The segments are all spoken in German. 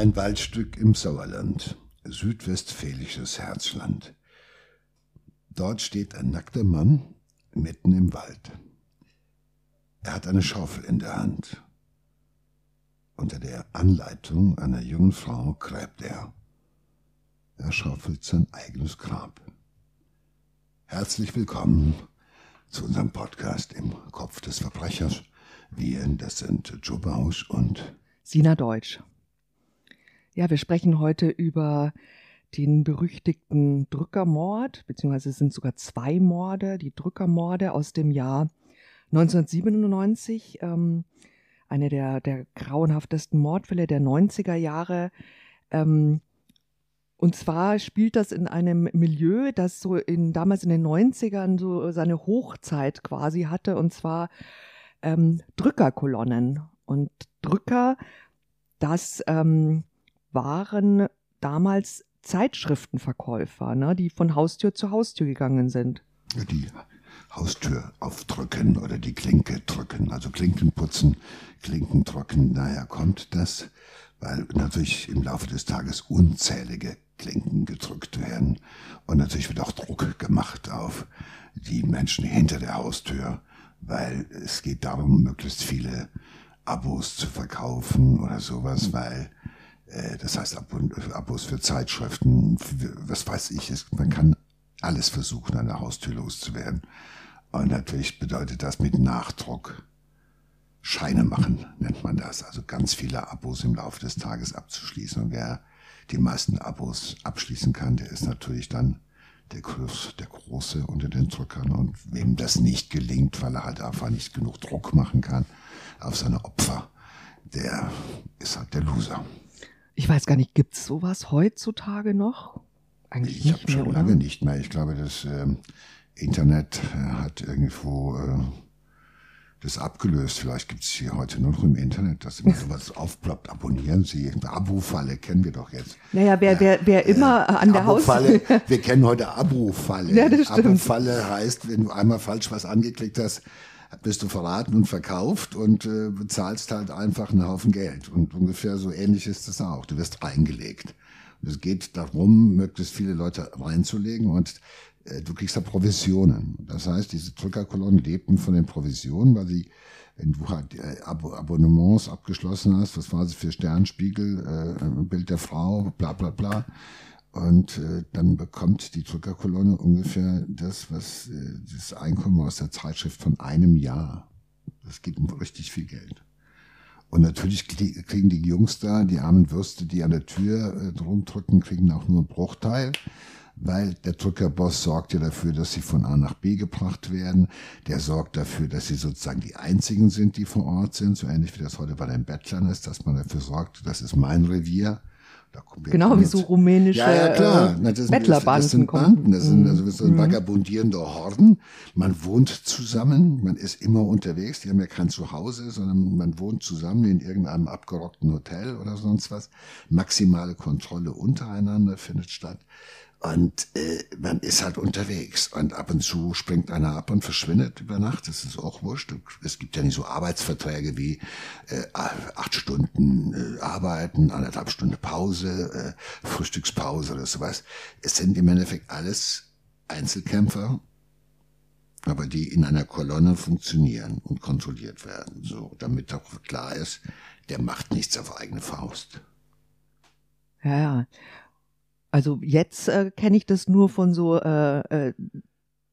Ein Waldstück im Sauerland, südwestfälisches Herzland. Dort steht ein nackter Mann mitten im Wald. Er hat eine Schaufel in der Hand. Unter der Anleitung einer jungen Frau gräbt er. Er schaufelt sein eigenes Grab. Herzlich willkommen zu unserem Podcast im Kopf des Verbrechers. Wir, das sind Joe Bausch und Sina Deutsch. Ja, wir sprechen heute über den berüchtigten Drückermord, beziehungsweise es sind sogar zwei Morde, die Drückermorde aus dem Jahr 1997. Ähm, eine der, der grauenhaftesten Mordfälle der 90er Jahre. Ähm, und zwar spielt das in einem Milieu, das so in, damals in den 90ern so seine Hochzeit quasi hatte, und zwar ähm, Drückerkolonnen. Und Drücker, das ähm, waren damals Zeitschriftenverkäufer, ne, die von Haustür zu Haustür gegangen sind. Die Haustür aufdrücken oder die Klinke drücken, also Klinken putzen, Klinken trocken. Daher kommt das, weil natürlich im Laufe des Tages unzählige Klinken gedrückt werden. Und natürlich wird auch Druck gemacht auf die Menschen hinter der Haustür, weil es geht darum, möglichst viele Abos zu verkaufen oder sowas, weil das heißt Abos für Zeitschriften, was weiß ich, man kann alles versuchen, an der Haustür loszuwerden. Und natürlich bedeutet das mit Nachdruck Scheine machen, nennt man das. Also ganz viele Abos im Laufe des Tages abzuschließen. Und wer die meisten Abos abschließen kann, der ist natürlich dann der, Groß, der Große unter den Drückern. Und wem das nicht gelingt, weil er halt einfach nicht genug Druck machen kann auf seine Opfer, der ist halt der Loser. Ich weiß gar nicht, gibt es sowas heutzutage noch? Eigentlich ich habe schon oder? lange nicht mehr. Ich glaube, das äh, Internet äh, hat irgendwo äh, das abgelöst. Vielleicht gibt es hier heute nur noch im Internet, dass immer sowas aufploppt. Abonnieren Sie. Abo-Falle kennen wir doch jetzt. Naja, wer, wer, wer immer äh, an der Hausfalle. wir kennen heute Abo-Falle. Ja, das stimmt. Abo-Falle heißt, wenn du einmal falsch was angeklickt hast, bist du verraten und verkauft und äh, bezahlst halt einfach einen Haufen Geld. Und ungefähr so ähnlich ist das auch. Du wirst reingelegt. Und es geht darum, möglichst viele Leute reinzulegen und äh, du kriegst da Provisionen. Das heißt, diese Drückerkolonnen lebten von den Provisionen, weil sie, wenn du halt äh, Ab Abonnements abgeschlossen hast, was war es für Sternspiegel, äh, Bild der Frau, bla bla bla, und äh, dann bekommt die Drückerkolonne ungefähr das, was äh, das Einkommen aus der Zeitschrift von einem Jahr. Das geht um richtig viel Geld. Und natürlich kriegen die Jungs da, die armen Würste, die an der Tür äh, rumdrücken, kriegen auch nur einen Bruchteil, weil der Drückerboss sorgt ja dafür, dass sie von A nach B gebracht werden. Der sorgt dafür, dass sie sozusagen die einzigen sind, die vor Ort sind, so ähnlich wie das heute bei den Bettlern ist, dass man dafür sorgt, das ist mein Revier genau wie so rumänische ja, ja, klar. Na, das, Bettlerbanden. Das sind Banden, das sind also so ein mhm. vagabundierender Horden. Man wohnt zusammen, man ist immer unterwegs. Die haben ja kein Zuhause, sondern man wohnt zusammen in irgendeinem abgerockten Hotel oder sonst was. Maximale Kontrolle untereinander findet statt. Und äh, man ist halt unterwegs und ab und zu springt einer ab und verschwindet über Nacht. Das ist auch wurscht. Es gibt ja nicht so Arbeitsverträge wie äh, acht Stunden äh, arbeiten, anderthalb Stunden Pause, äh, Frühstückspause oder sowas. Es sind im Endeffekt alles Einzelkämpfer, aber die in einer Kolonne funktionieren und kontrolliert werden. So, damit auch klar ist, der macht nichts auf eigene Faust. Ja, ja. Also jetzt äh, kenne ich das nur von so äh, äh,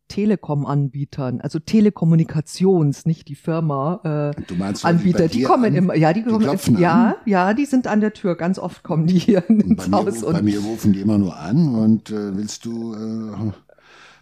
Telekom-Anbietern, also Telekommunikations, nicht die Firma äh, meinst, Anbieter. Die, die kommen an, immer, ja, die, die kommen, ja, an? ja, die sind an der Tür. Ganz oft kommen die hier ins bei Haus. Mir, und bei mir rufen die immer nur an und äh, willst du äh,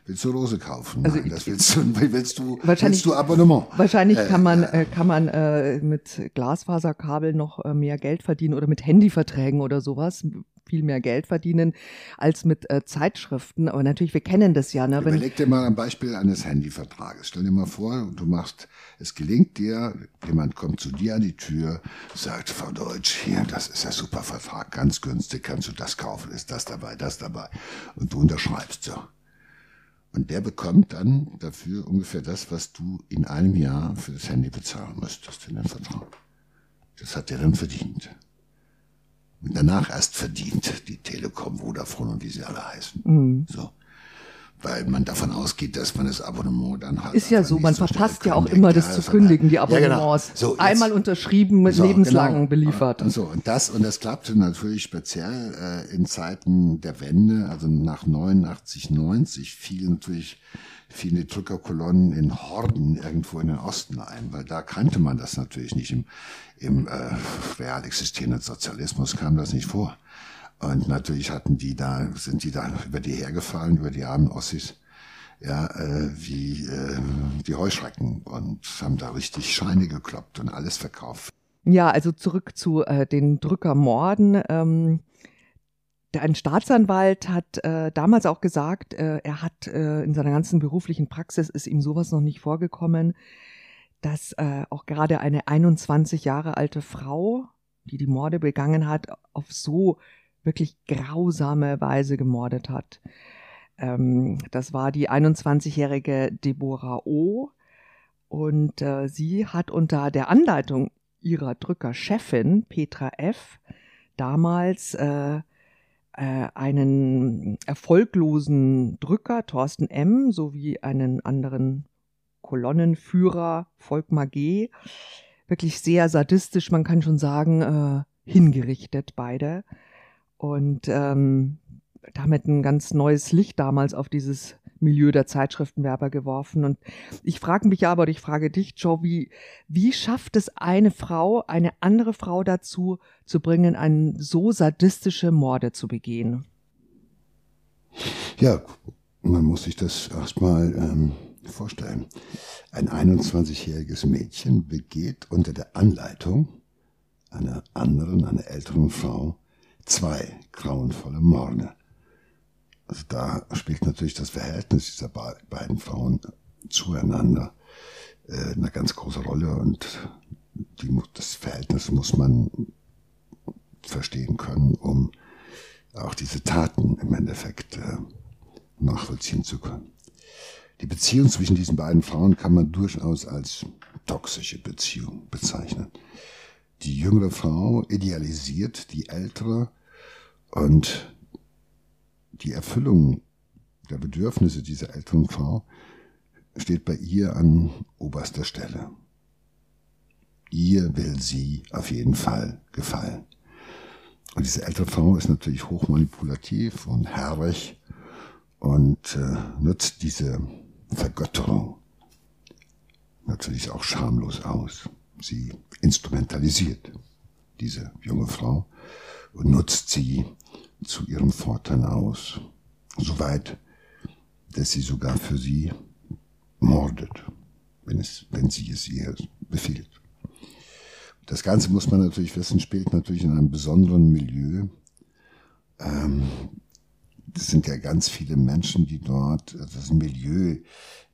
Willst du Rose kaufen? Also Nein, das willst du, willst du, wahrscheinlich, willst du Abonnement? Wahrscheinlich äh, kann man, äh, kann man äh, mit Glasfaserkabel noch äh, mehr Geld verdienen oder mit Handyverträgen oder sowas viel mehr Geld verdienen als mit äh, Zeitschriften. Aber natürlich, wir kennen das ja. Ne? Überleg dir mal ein Beispiel eines Handyvertrages. Stell dir mal vor, du machst, es gelingt dir, jemand kommt zu dir an die Tür, sagt, Frau Deutsch, hier, das ist der super Vertrag, ganz günstig, kannst du das kaufen, ist das dabei, das dabei. Und du unterschreibst so. Und der bekommt dann dafür ungefähr das, was du in einem Jahr für das Handy bezahlen müsstest in den Vertrag. Das hat der dann verdient. danach erst verdient, die Telekom, Vodafone und wie sie alle heißen. Mhm. So weil man davon ausgeht, dass man das Abonnement dann hat. Ist ja so, man verpasst ja auch immer das zu kündigen, die Abonnements. Ja, genau. so, Einmal unterschrieben, mit so, lebenslang genau. beliefert. Und, so, und das, und das klappte natürlich speziell äh, in Zeiten der Wende, also nach 89, 90 fielen natürlich viele Drückerkolonnen in Horden irgendwo in den Osten ein, weil da kannte man das natürlich nicht. Im, im äh, real existierenden Sozialismus kam das nicht vor. Und natürlich hatten die da, sind die da über die hergefallen, über die armen Ossis, ja, äh, wie äh, die Heuschrecken und haben da richtig Scheine gekloppt und alles verkauft. Ja, also zurück zu äh, den Drückermorden. Ähm, ein Staatsanwalt hat äh, damals auch gesagt, äh, er hat äh, in seiner ganzen beruflichen Praxis ist ihm sowas noch nicht vorgekommen, dass äh, auch gerade eine 21 Jahre alte Frau, die die Morde begangen hat, auf so wirklich grausame Weise gemordet hat. Ähm, das war die 21-jährige Deborah O. Und äh, sie hat unter der Anleitung ihrer Drückerchefin Petra F. damals äh, äh, einen erfolglosen Drücker Thorsten M. sowie einen anderen Kolonnenführer Volkmar G. wirklich sehr sadistisch, man kann schon sagen, äh, hingerichtet beide und ähm, damit ein ganz neues Licht damals auf dieses Milieu der Zeitschriftenwerber geworfen. Und ich frage mich aber, oder ich frage dich, Joe, wie, wie schafft es eine Frau, eine andere Frau dazu zu bringen, einen so sadistische Morde zu begehen? Ja, man muss sich das erstmal ähm, vorstellen. Ein 21-jähriges Mädchen begeht unter der Anleitung einer anderen, einer älteren Frau zwei grauenvolle Morde. Also da spielt natürlich das Verhältnis dieser beiden Frauen zueinander äh, eine ganz große Rolle und die, das Verhältnis muss man verstehen können, um auch diese Taten im Endeffekt äh, nachvollziehen zu können. Die Beziehung zwischen diesen beiden Frauen kann man durchaus als toxische Beziehung bezeichnen. Die jüngere Frau idealisiert die ältere und die Erfüllung der Bedürfnisse dieser älteren Frau steht bei ihr an oberster Stelle. Ihr will sie auf jeden Fall gefallen. Und diese ältere Frau ist natürlich hochmanipulativ und herrlich und äh, nutzt diese Vergötterung natürlich auch schamlos aus. Sie instrumentalisiert diese junge Frau und nutzt sie zu ihrem Vorteil aus. Soweit, dass sie sogar für sie mordet, wenn, es, wenn sie es ihr befiehlt. Das Ganze muss man natürlich wissen, spielt natürlich in einem besonderen Milieu. Ähm, das sind ja ganz viele Menschen, die dort, das ist ein Milieu,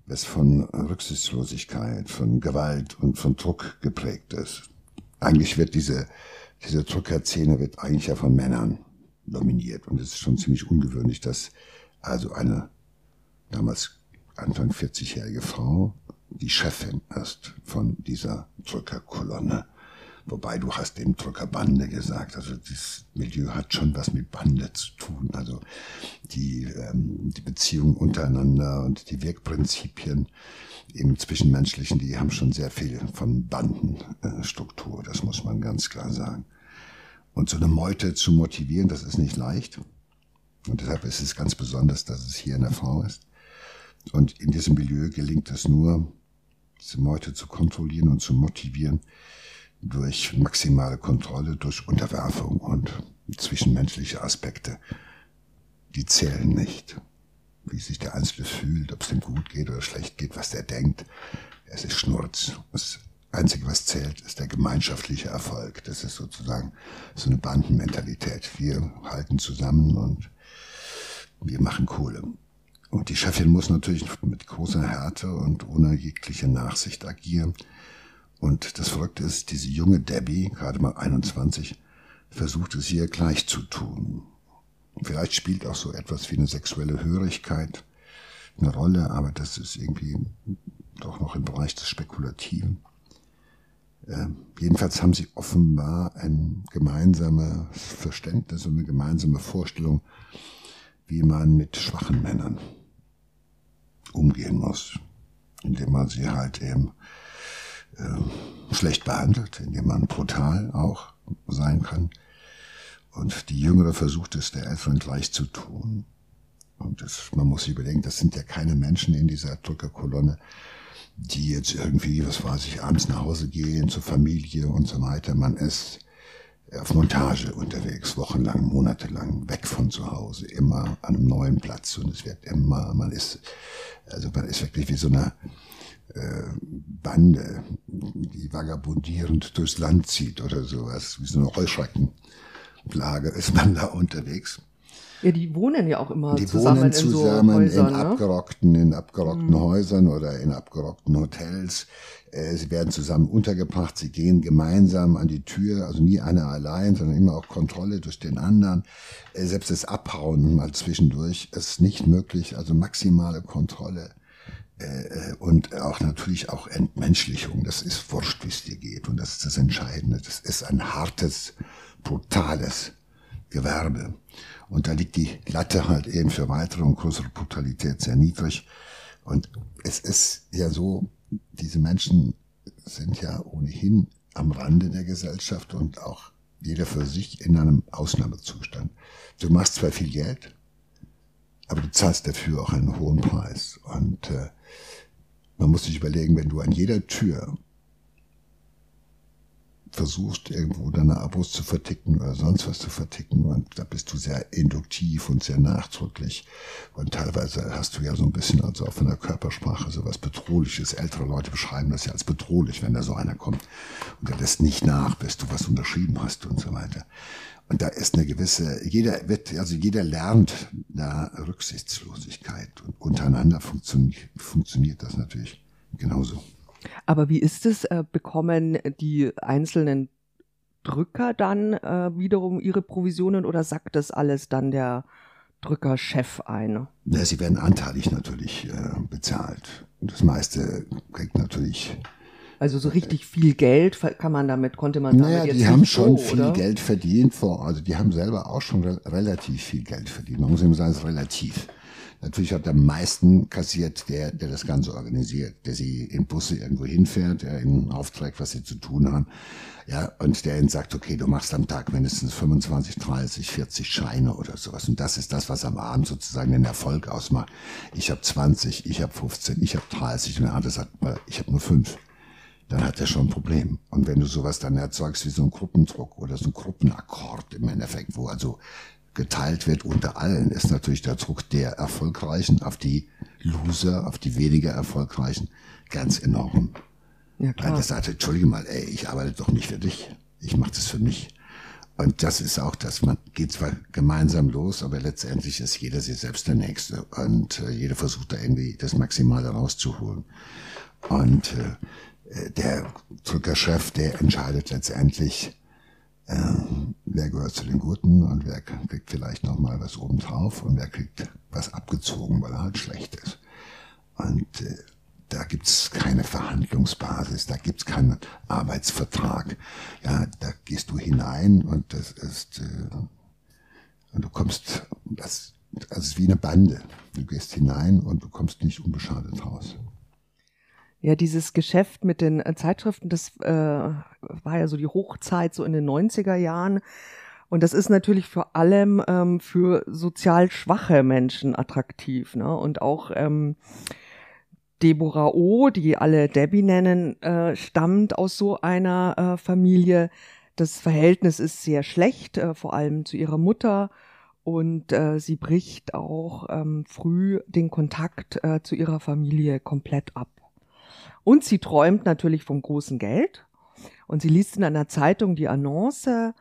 das von Rücksichtslosigkeit, von Gewalt und von Druck geprägt ist. Eigentlich wird diese, diese Druckerszene wird eigentlich ja von Männern dominiert. Und es ist schon ziemlich ungewöhnlich, dass also eine damals Anfang 40-jährige Frau die Chefin ist von dieser Drückerkolonne. Wobei du hast eben Drückerbande gesagt. Also das Milieu hat schon was mit Bande zu tun. Also die, ähm, die Beziehungen untereinander und die Wirkprinzipien im Zwischenmenschlichen, die haben schon sehr viel von Bandenstruktur. Das muss man ganz klar sagen. Und so eine Meute zu motivieren, das ist nicht leicht. Und deshalb ist es ganz besonders, dass es hier eine Frau ist. Und in diesem Milieu gelingt es nur, diese Meute zu kontrollieren und zu motivieren durch maximale Kontrolle, durch Unterwerfung und zwischenmenschliche Aspekte. Die zählen nicht. Wie sich der Einzelne fühlt, ob es ihm gut geht oder schlecht geht, was der denkt. Es ist Schnurz. Es Einzige, was zählt, ist der gemeinschaftliche Erfolg. Das ist sozusagen so eine Bandenmentalität. Wir halten zusammen und wir machen Kohle. Und die Chefin muss natürlich mit großer Härte und ohne jegliche Nachsicht agieren. Und das Verrückte ist, diese junge Debbie, gerade mal 21, versucht es ihr gleich zu tun. Vielleicht spielt auch so etwas wie eine sexuelle Hörigkeit eine Rolle, aber das ist irgendwie doch noch im Bereich des Spekulativen. Äh, jedenfalls haben sie offenbar ein gemeinsames Verständnis und eine gemeinsame Vorstellung, wie man mit schwachen Männern umgehen muss, indem man sie halt eben äh, schlecht behandelt, indem man brutal auch sein kann. Und die Jüngere versucht es der Älteren gleich zu tun. Und das, man muss sich überlegen, das sind ja keine Menschen in dieser Drückerkolonne, die jetzt irgendwie, was weiß ich, abends nach Hause gehen zur Familie und so weiter. Man ist auf Montage unterwegs, wochenlang, monatelang, weg von zu Hause, immer an einem neuen Platz und es wird immer, man ist, also man ist wirklich wie so eine Bande, die vagabundierend durchs Land zieht oder sowas, wie so eine Heuschreckenplage ist man da unterwegs. Ja, die wohnen ja auch immer die zusammen, wohnen zusammen in, so Häusern, in ne? abgerockten, in abgerockten mhm. Häusern oder in abgerockten Hotels. Äh, sie werden zusammen untergebracht, sie gehen gemeinsam an die Tür, also nie einer allein, sondern immer auch Kontrolle durch den anderen. Äh, selbst das Abhauen mal zwischendurch ist nicht möglich, also maximale Kontrolle. Äh, und auch natürlich auch Entmenschlichung. Das ist wurscht, wie es dir geht. Und das ist das Entscheidende. Das ist ein hartes, brutales Gewerbe. Und da liegt die Latte halt eben für weitere und größere Brutalität sehr niedrig. Und es ist ja so, diese Menschen sind ja ohnehin am Rande der Gesellschaft und auch jeder für sich in einem Ausnahmezustand. Du machst zwar viel Geld, aber du zahlst dafür auch einen hohen Preis. Und äh, man muss sich überlegen, wenn du an jeder Tür versuchst, irgendwo deine Abos zu verticken oder sonst was zu verticken. Und da bist du sehr induktiv und sehr nachdrücklich. Und teilweise hast du ja so ein bisschen also auch von der Körpersprache so was Bedrohliches. Ältere Leute beschreiben das ja als bedrohlich, wenn da so einer kommt und der lässt nicht nach, bis du was unterschrieben hast und so weiter. Und da ist eine gewisse, jeder wird, also jeder lernt da Rücksichtslosigkeit und untereinander funktioniert, funktioniert das natürlich genauso. Aber wie ist es? Äh, bekommen die einzelnen Drücker dann äh, wiederum ihre Provisionen oder sagt das alles dann der Drückerchef ein? Ja, sie werden anteilig natürlich äh, bezahlt. Und das meiste kriegt natürlich. Also so richtig viel Geld kann man damit, konnte man damit naja, jetzt die haben schon so, viel oder? Geld verdient vor, also die haben selber auch schon re relativ viel Geld verdient. Man muss eben sagen, es ist relativ. Natürlich hat am meisten kassiert der, der das Ganze organisiert, der sie in Busse irgendwo hinfährt, der ihnen aufträgt, was sie zu tun haben. Ja, und der ihnen sagt, okay, du machst am Tag mindestens 25, 30, 40 Scheine oder sowas. Und das ist das, was am Abend sozusagen den Erfolg ausmacht. Ich habe 20, ich habe 15, ich habe 30 und der andere sagt, ich habe nur fünf dann hat er schon ein Problem. Und wenn du sowas dann erzeugst wie so ein Gruppendruck oder so ein Gruppenakkord im Endeffekt, wo also geteilt wird unter allen, ist natürlich der Druck der Erfolgreichen auf die Loser, auf die weniger Erfolgreichen ganz enorm. Ja, klar. Weil der sagt, entschuldige mal, ey, ich arbeite doch nicht für dich. Ich mache das für mich. Und das ist auch das, man geht zwar gemeinsam los, aber letztendlich ist jeder sich selbst der Nächste. Und äh, jeder versucht da irgendwie das Maximale rauszuholen. Und äh, der Drückerchef, der entscheidet letztendlich, äh, wer gehört zu den Guten und wer kriegt vielleicht noch mal was obendrauf und wer kriegt was abgezogen, weil er halt schlecht ist. Und äh, da gibt's keine Verhandlungsbasis, da gibt's keinen Arbeitsvertrag. Ja, da gehst du hinein und das ist äh, und du kommst, das, das ist wie eine Bande. Du gehst hinein und du kommst nicht unbeschadet raus. Ja, dieses Geschäft mit den äh, Zeitschriften, das äh, war ja so die Hochzeit so in den 90er Jahren. Und das ist natürlich vor allem ähm, für sozial schwache Menschen attraktiv. Ne? Und auch ähm, Deborah O., die alle Debbie nennen, äh, stammt aus so einer äh, Familie. Das Verhältnis ist sehr schlecht, äh, vor allem zu ihrer Mutter. Und äh, sie bricht auch ähm, früh den Kontakt äh, zu ihrer Familie komplett ab. Und sie träumt natürlich vom großen Geld. Und sie liest in einer Zeitung die Annonce,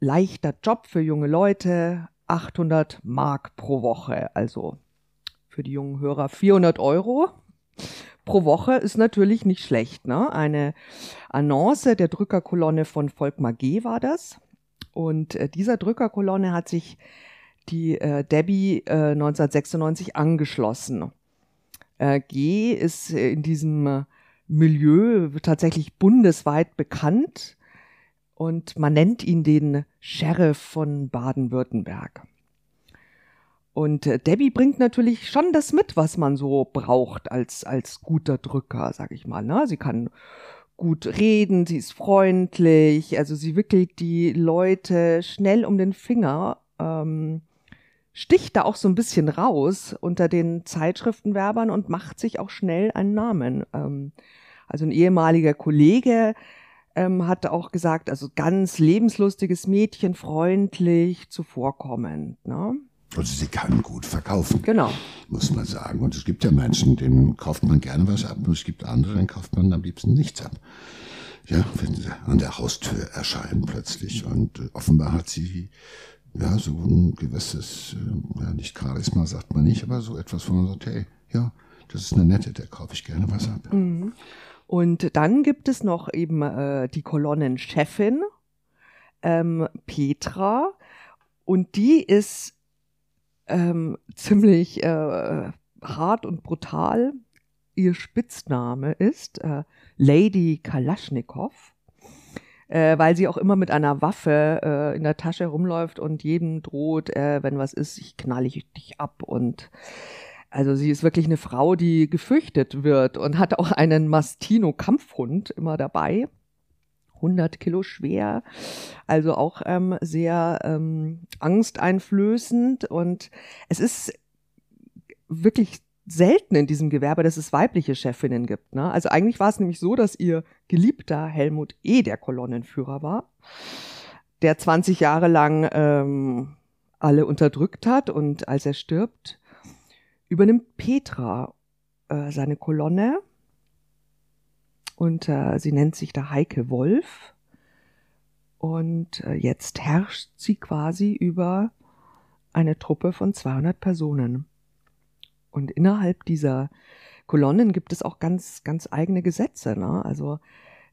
leichter Job für junge Leute, 800 Mark pro Woche. Also für die jungen Hörer 400 Euro pro Woche ist natürlich nicht schlecht. Ne? Eine Annonce der Drückerkolonne von Volkmar G. war das. Und äh, dieser Drückerkolonne hat sich die äh, Debbie äh, 1996 angeschlossen. G ist in diesem Milieu tatsächlich bundesweit bekannt und man nennt ihn den Sheriff von Baden-Württemberg. Und äh, Debbie bringt natürlich schon das mit, was man so braucht als, als guter Drücker, sag ich mal. Ne? Sie kann gut reden, sie ist freundlich, also sie wickelt die Leute schnell um den Finger, ähm, sticht da auch so ein bisschen raus unter den Zeitschriftenwerbern und macht sich auch schnell einen Namen. Ähm, also ein ehemaliger Kollege ähm, hat auch gesagt, also ganz lebenslustiges Mädchen, freundlich, zuvorkommend. Ne? Also sie kann gut verkaufen. Genau. Muss man sagen. Und es gibt ja Menschen, denen kauft man gerne was ab und es gibt andere, denen kauft man am liebsten nichts ab. Ja, wenn sie an der Haustür erscheinen plötzlich. Und offenbar hat sie ja so ein gewisses, äh, ja nicht Charisma sagt man nicht, aber so etwas, wo man sagt, hey, ja, das ist eine nette, der kaufe ich gerne was ab. Mhm. Und dann gibt es noch eben äh, die Kolonnenchefin, ähm, Petra. Und die ist ähm, ziemlich äh, hart und brutal. Ihr Spitzname ist äh, Lady Kalaschnikow, äh, weil sie auch immer mit einer Waffe äh, in der Tasche rumläuft und jedem droht, äh, wenn was ist, ich knall ich dich ab und also sie ist wirklich eine Frau, die gefürchtet wird und hat auch einen Mastino-Kampfhund immer dabei. 100 Kilo schwer, also auch ähm, sehr ähm, angsteinflößend. Und es ist wirklich selten in diesem Gewerbe, dass es weibliche Chefinnen gibt. Ne? Also eigentlich war es nämlich so, dass ihr geliebter Helmut E. der Kolonnenführer war, der 20 Jahre lang ähm, alle unterdrückt hat und als er stirbt, übernimmt Petra äh, seine Kolonne und äh, sie nennt sich da Heike Wolf. Und äh, jetzt herrscht sie quasi über eine Truppe von 200 Personen. Und innerhalb dieser Kolonnen gibt es auch ganz, ganz eigene Gesetze. Ne? Also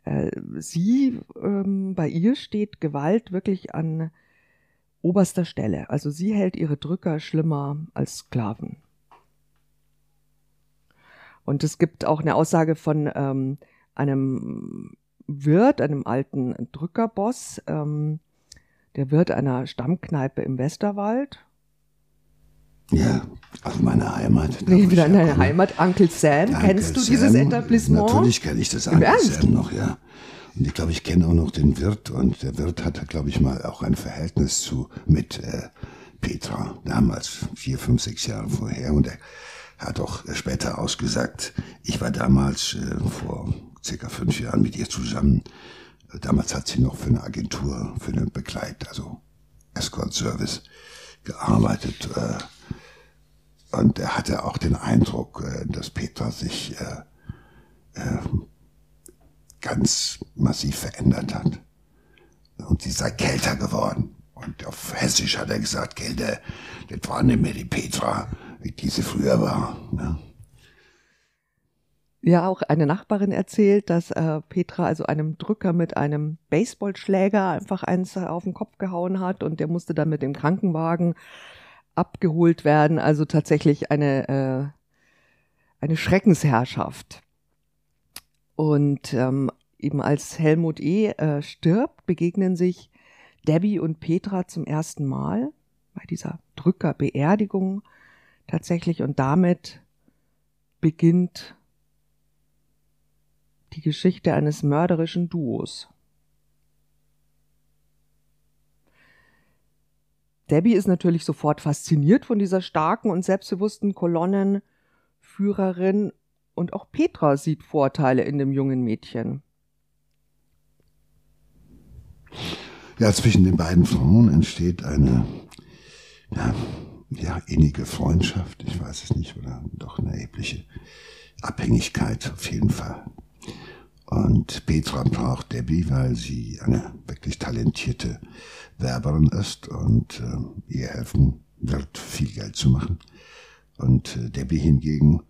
äh, sie, ähm, bei ihr steht Gewalt wirklich an oberster Stelle. Also sie hält ihre Drücker schlimmer als Sklaven. Und es gibt auch eine Aussage von ähm, einem Wirt, einem alten Drückerboss, ähm, der Wirt einer Stammkneipe im Westerwald. Ja, aus meiner Heimat. Nee, wieder in deiner Heimat, Uncle Sam. Uncle Kennst du Sam, dieses Etablissement? Natürlich kenne ich das Uncle Ernst? Sam noch, ja. Und ich glaube, ich kenne auch noch den Wirt und der Wirt hatte, glaube ich, mal auch ein Verhältnis zu mit äh, Petra, damals vier, fünf, sechs Jahre vorher. Und er hat auch später ausgesagt, ich war damals äh, vor circa fünf Jahren mit ihr zusammen. Damals hat sie noch für eine Agentur, für eine Begleit, also Escort Service gearbeitet. Äh, und er hatte auch den Eindruck, äh, dass Petra sich äh, ganz massiv verändert hat. Und sie sei kälter geworden. Und auf Hessisch hat er gesagt, Kälte, das war nicht mehr die Petra, wie diese früher war. Ne? Ja, auch eine Nachbarin erzählt, dass äh, Petra also einem Drücker mit einem Baseballschläger einfach eins auf den Kopf gehauen hat und der musste dann mit dem Krankenwagen abgeholt werden. Also tatsächlich eine, äh, eine Schreckensherrschaft. Und ähm, eben als Helmut E. Äh, stirbt, begegnen sich Debbie und Petra zum ersten Mal bei dieser Drückerbeerdigung tatsächlich und damit beginnt die Geschichte eines mörderischen Duos. Debbie ist natürlich sofort fasziniert von dieser starken und selbstbewussten Kolonnenführerin und auch Petra sieht Vorteile in dem jungen Mädchen. Ja, zwischen den beiden Frauen entsteht eine ja, ja, innige Freundschaft, ich weiß es nicht, oder doch eine erhebliche Abhängigkeit auf jeden Fall. Und Petra braucht Debbie, weil sie eine wirklich talentierte Werberin ist und äh, ihr helfen wird, viel Geld zu machen. Und äh, Debbie hingegen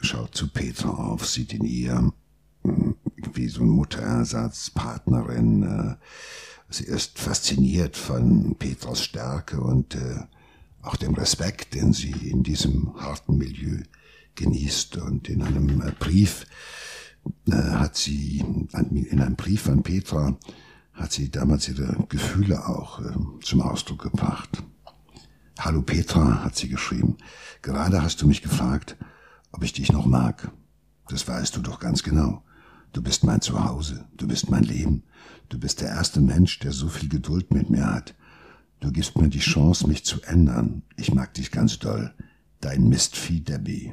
schaut zu Petra auf, sieht in ihr äh, wie so ein Mutterersatz, Partnerin. Äh, sie ist fasziniert von Petras Stärke und äh, auch dem Respekt, den sie in diesem harten Milieu genießt. Und in einem äh, Brief äh, hat sie in einem Brief an Petra, hat sie damals ihre Gefühle auch äh, zum Ausdruck gebracht. Hallo Petra, hat sie geschrieben. Gerade hast du mich gefragt, ob ich dich noch mag. Das weißt du doch ganz genau. Du bist mein Zuhause, du bist mein Leben, du bist der erste Mensch, der so viel Geduld mit mir hat. Du gibst mir die Chance, mich zu ändern. Ich mag dich ganz doll. Dein Mistvieh Debbie.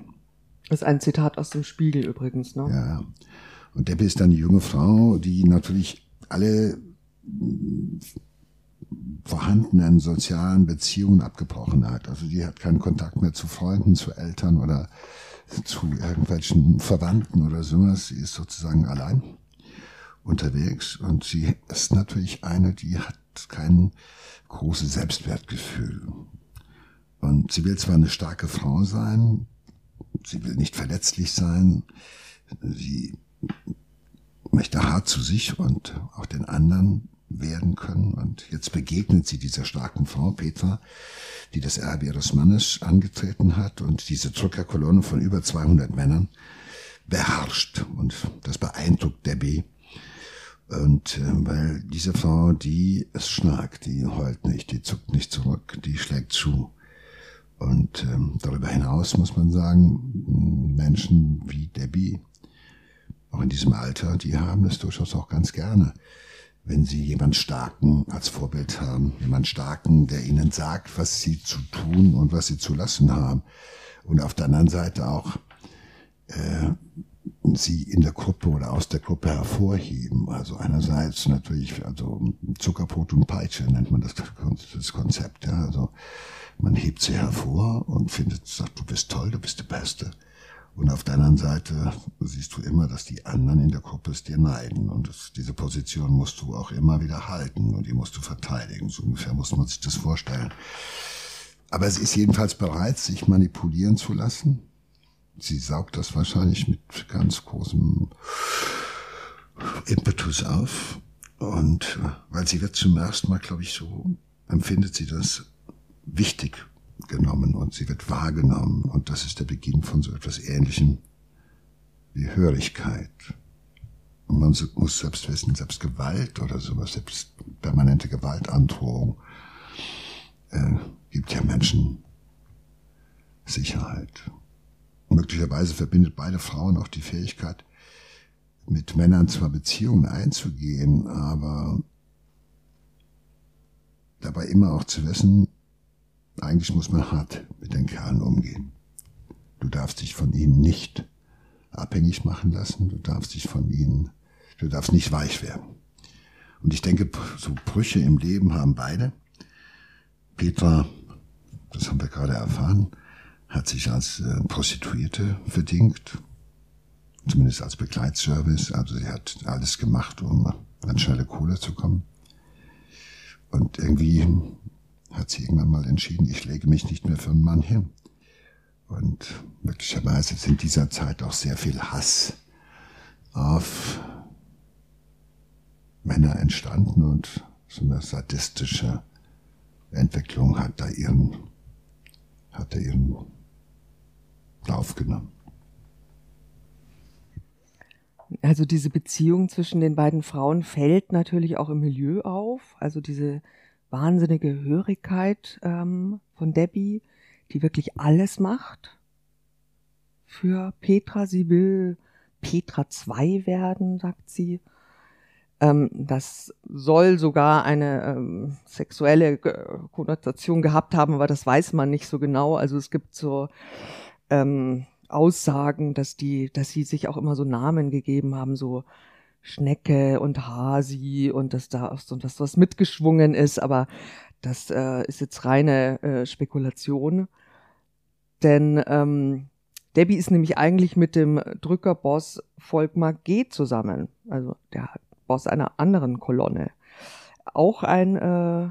Das ist ein Zitat aus dem Spiegel übrigens, ne? Ja. Und Debbie ist eine junge Frau, die natürlich alle vorhandenen sozialen Beziehungen abgebrochen hat. Also die hat keinen Kontakt mehr zu Freunden, zu Eltern oder zu irgendwelchen Verwandten oder sowas. Sie ist sozusagen allein unterwegs und sie ist natürlich eine, die hat kein großes Selbstwertgefühl. Und sie will zwar eine starke Frau sein, sie will nicht verletzlich sein, sie möchte hart zu sich und auch den anderen werden können. Und jetzt begegnet sie dieser starken Frau, Petra, die das Erbe ihres Mannes angetreten hat und diese Druckerkolonne von über 200 Männern beherrscht. Und das beeindruckt Debbie. Und äh, weil diese Frau, die ist stark, die heult nicht, die zuckt nicht zurück, die schlägt zu. Und ähm, darüber hinaus muss man sagen, Menschen wie Debbie, auch in diesem Alter, die haben es durchaus auch ganz gerne wenn Sie jemand Starken als Vorbild haben, jemand Starken, der Ihnen sagt, was Sie zu tun und was Sie zu lassen haben. Und auf der anderen Seite auch äh, Sie in der Gruppe oder aus der Gruppe hervorheben. Also einerseits natürlich, also Zuckerbrot und Peitsche nennt man das, das Konzept. Ja. Also man hebt sie hervor und findet, sagt, du bist toll, du bist die Beste. Und auf der anderen Seite siehst du immer, dass die anderen in der Gruppe es dir neiden. Und das, diese Position musst du auch immer wieder halten und die musst du verteidigen. So ungefähr muss man sich das vorstellen. Aber sie ist jedenfalls bereit, sich manipulieren zu lassen. Sie saugt das wahrscheinlich mit ganz großem Impetus auf. Und weil sie wird zum ersten Mal, glaube ich, so empfindet sie das wichtig, genommen und sie wird wahrgenommen. Und das ist der Beginn von so etwas Ähnlichem wie Hörigkeit. Und man muss selbst wissen, selbst Gewalt oder sowas, selbst permanente Gewaltandrohung, äh, gibt ja Menschen Sicherheit. Und möglicherweise verbindet beide Frauen auch die Fähigkeit, mit Männern zwar Beziehungen einzugehen, aber dabei immer auch zu wissen, eigentlich muss man hart mit den Kerlen umgehen. Du darfst dich von ihnen nicht abhängig machen lassen, du darfst dich von ihnen, du darfst nicht weich werden. Und ich denke, so Brüche im Leben haben beide. Petra, das haben wir gerade erfahren, hat sich als äh, Prostituierte verdingt, zumindest als Begleitservice. Also sie hat alles gemacht, um an schnelle Kohle zu kommen. Und irgendwie hat sie irgendwann mal entschieden, ich lege mich nicht mehr für einen Mann hin. Und möglicherweise ist in dieser Zeit auch sehr viel Hass auf Männer entstanden und so eine sadistische Entwicklung hat da ihren, hat da ihren Lauf genommen. Also diese Beziehung zwischen den beiden Frauen fällt natürlich auch im Milieu auf. Also diese wahnsinnige Hörigkeit ähm, von Debbie, die wirklich alles macht für Petra. Sie will Petra 2 werden, sagt sie. Ähm, das soll sogar eine ähm, sexuelle Konnotation gehabt haben, aber das weiß man nicht so genau. Also es gibt so ähm, Aussagen, dass die, dass sie sich auch immer so Namen gegeben haben, so Schnecke und Hasi und dass da und dass was mitgeschwungen ist, aber das äh, ist jetzt reine äh, Spekulation. Denn ähm, Debbie ist nämlich eigentlich mit dem Drückerboss Volkmar G zusammen, also der Boss einer anderen Kolonne. Auch ein, äh,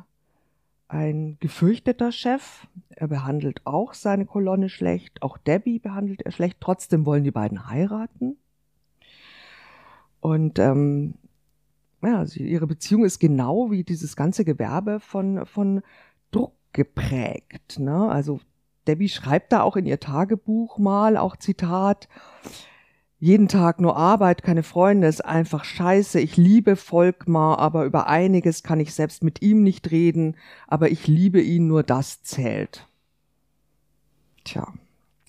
ein gefürchteter Chef. Er behandelt auch seine Kolonne schlecht. Auch Debbie behandelt er schlecht. Trotzdem wollen die beiden heiraten. Und ähm, ja, sie, ihre Beziehung ist genau wie dieses ganze Gewerbe von, von Druck geprägt. Ne? Also Debbie schreibt da auch in ihr Tagebuch mal, auch Zitat, jeden Tag nur Arbeit, keine Freunde, ist einfach scheiße. Ich liebe Volkmar, aber über einiges kann ich selbst mit ihm nicht reden, aber ich liebe ihn, nur das zählt. Tja,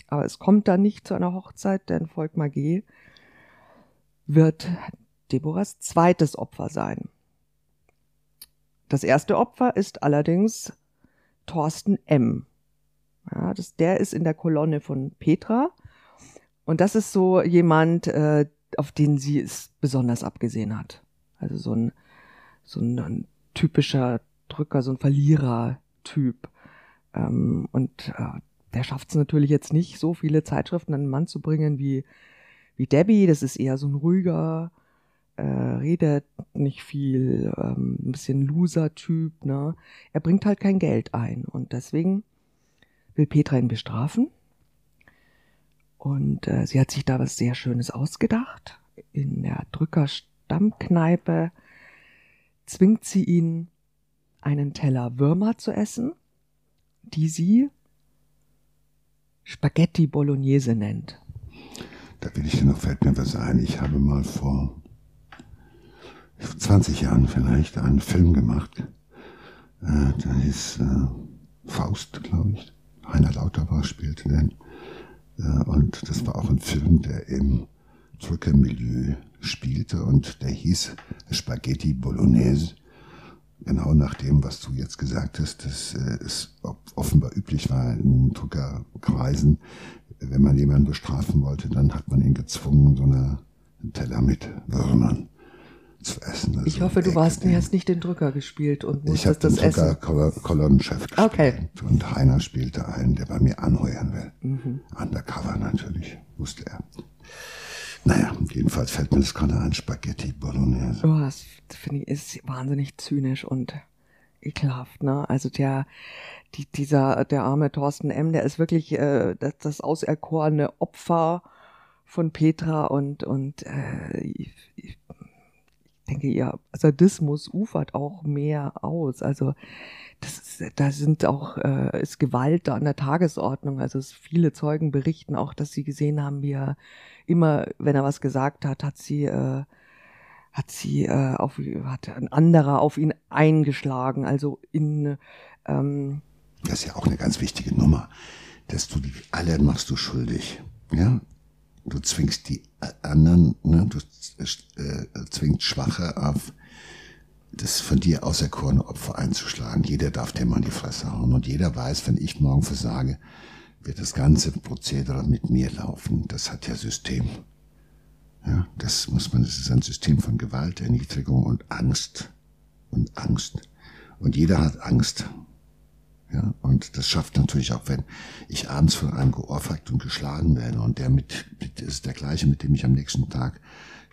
aber es kommt dann nicht zu einer Hochzeit, denn Volkmar G. wird Deborahs zweites Opfer sein. Das erste Opfer ist allerdings Thorsten M. Ja, das, der ist in der Kolonne von Petra und das ist so jemand, äh, auf den sie es besonders abgesehen hat. Also so ein, so ein, ein typischer Drücker, so ein Verlierer-Typ. Ähm, und äh, der schafft es natürlich jetzt nicht, so viele Zeitschriften an den Mann zu bringen wie, wie Debbie. Das ist eher so ein ruhiger, äh, redet nicht viel, ähm, ein bisschen Loser-Typ. Ne? Er bringt halt kein Geld ein. Und deswegen will Petra ihn bestrafen und äh, sie hat sich da was sehr Schönes ausgedacht. In der Drücker-Stammkneipe zwingt sie ihn, einen Teller Würmer zu essen, die sie Spaghetti Bolognese nennt. Da will ich noch, fällt mir was ein. Ich habe mal vor 20 Jahren vielleicht einen Film gemacht. Äh, der hieß äh, Faust, glaube ich. Heiner Lauterbach spielte den. Und das war auch ein Film, der im Drückermilieu spielte und der hieß Spaghetti Bolognese. Genau nach dem, was du jetzt gesagt hast, dass äh, es offenbar üblich war in Druckerkreisen, wenn man jemanden bestrafen wollte, dann hat man ihn gezwungen, so eine, einen Teller mit Würmern zu essen. Also ich hoffe, du warst, du hast nicht den Drücker gespielt und musstest das essen. Ich habe den Drücker Kolonnenchef gespielt. Okay. Und Heiner spielte einen, der bei mir anheuern will. Mhm. Undercover natürlich, wusste er. Naja, jedenfalls fällt mir das gerade ein, Spaghetti Bolognese. Oh, das finde ich ist wahnsinnig zynisch und ekelhaft, ne? Also der, die, dieser, der arme Thorsten M., der ist wirklich äh, das, das auserkorene Opfer von Petra und, und äh, ich, ich, denke, ihr Sadismus ufert auch mehr aus. Also das ist, da sind auch äh, ist Gewalt da an der Tagesordnung. Also es, viele Zeugen berichten auch, dass sie gesehen haben, wie er immer, wenn er was gesagt hat, hat sie äh, hat sie äh, auf hat ein anderer auf ihn eingeschlagen. Also in ähm, das ist ja auch eine ganz wichtige Nummer, dass du die alle machst du schuldig. Ja, du zwingst die anderen, ne, du äh, zwingst Schwache auf das von dir auserkorene Opfer einzuschlagen. Jeder darf dem in die Fresse hauen und jeder weiß, wenn ich morgen versage, wird das ganze Prozedere mit mir laufen. Das hat ja System. Ja, das muss man, das ist ein System von Gewalt, Erniedrigung und Angst. Und Angst. Und jeder hat Angst. Ja, und das schafft natürlich auch, wenn ich abends von einem geohrfeigt und geschlagen werde und der mit, mit ist der gleiche, mit dem ich am nächsten Tag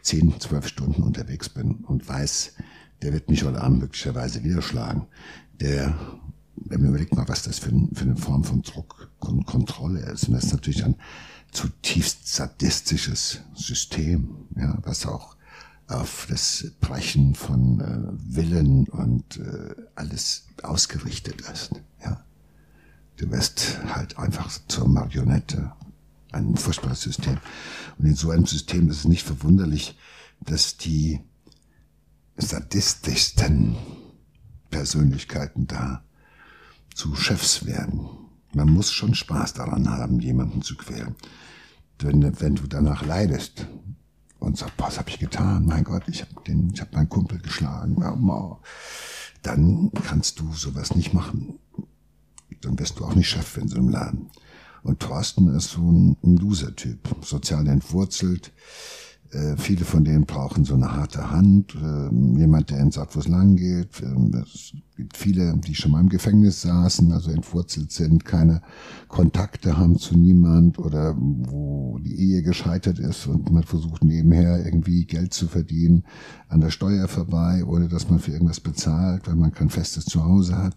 zehn, zwölf Stunden unterwegs bin und weiß, der wird mich heute Abend möglicherweise wieder schlagen. Der, wenn man überlegt mal, was das für, für eine Form von Druck und Kontrolle ist. Und das ist natürlich ein zutiefst sadistisches System, ja, was auch auf das Brechen von äh, Willen und äh, alles ausgerichtet ist. Ja. Du wirst halt einfach zur Marionette. Ein furchtbares System. Und in so einem System ist es nicht verwunderlich, dass die sadistischsten Persönlichkeiten da zu Chefs werden. Man muss schon Spaß daran haben, jemanden zu quälen. Wenn, wenn du danach leidest, und sagt, was habe ich getan? Mein Gott, ich habe habe meinen Kumpel geschlagen. Dann kannst du sowas nicht machen. Dann wirst du auch nicht Chef in so einem Laden. Und Thorsten ist so ein, ein Loser-Typ, sozial entwurzelt, äh, viele von denen brauchen so eine harte Hand, äh, jemand, der ihnen sagt, wo es lang geht. Ähm, es gibt viele, die schon mal im Gefängnis saßen, also entwurzelt sind, keine Kontakte haben zu niemand oder wo die Ehe gescheitert ist und man versucht nebenher irgendwie Geld zu verdienen an der Steuer vorbei, ohne dass man für irgendwas bezahlt, weil man kein festes Zuhause hat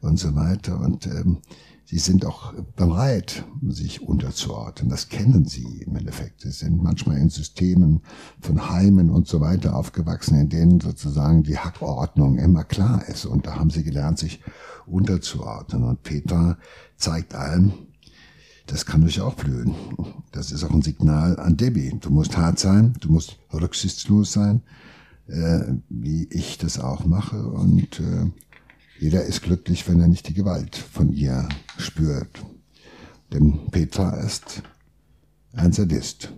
und so weiter. Und ähm, Sie sind auch bereit, sich unterzuordnen. Das kennen sie im Endeffekt. Sie sind manchmal in Systemen von Heimen und so weiter aufgewachsen, in denen sozusagen die Hackordnung immer klar ist. Und da haben sie gelernt, sich unterzuordnen. Und Petra zeigt allen, das kann euch auch blühen. Das ist auch ein Signal an Debbie. Du musst hart sein, du musst rücksichtslos sein, äh, wie ich das auch mache. Und äh, jeder ist glücklich, wenn er nicht die Gewalt von ihr spürt. Denn Petra ist ein Sadist.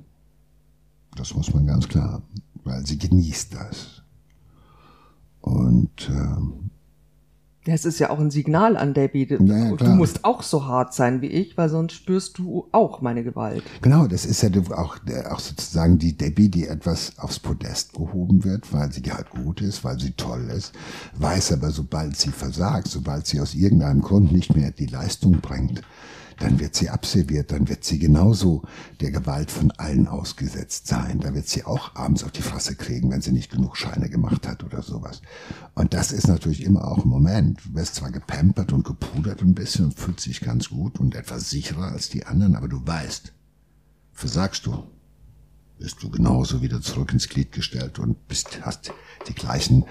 Das muss man ganz klar, weil sie genießt das. Und äh, ja, es ist ja auch ein Signal an Debbie. Du, ja, du musst auch so hart sein wie ich, weil sonst spürst du auch meine Gewalt. Genau, das ist ja auch, auch sozusagen die Debbie, die etwas aufs Podest gehoben wird, weil sie halt gut ist, weil sie toll ist, weiß aber, sobald sie versagt, sobald sie aus irgendeinem Grund nicht mehr die Leistung bringt, dann wird sie abserviert, dann wird sie genauso der Gewalt von allen ausgesetzt sein. Da wird sie auch abends auf die Fresse kriegen, wenn sie nicht genug Scheine gemacht hat oder sowas. Und das ist natürlich immer auch ein Moment. Du wirst zwar gepampert und gepudert ein bisschen und fühlt sich ganz gut und etwas sicherer als die anderen, aber du weißt, versagst du, bist du genauso wieder zurück ins Glied gestellt und bist, hast die gleichen,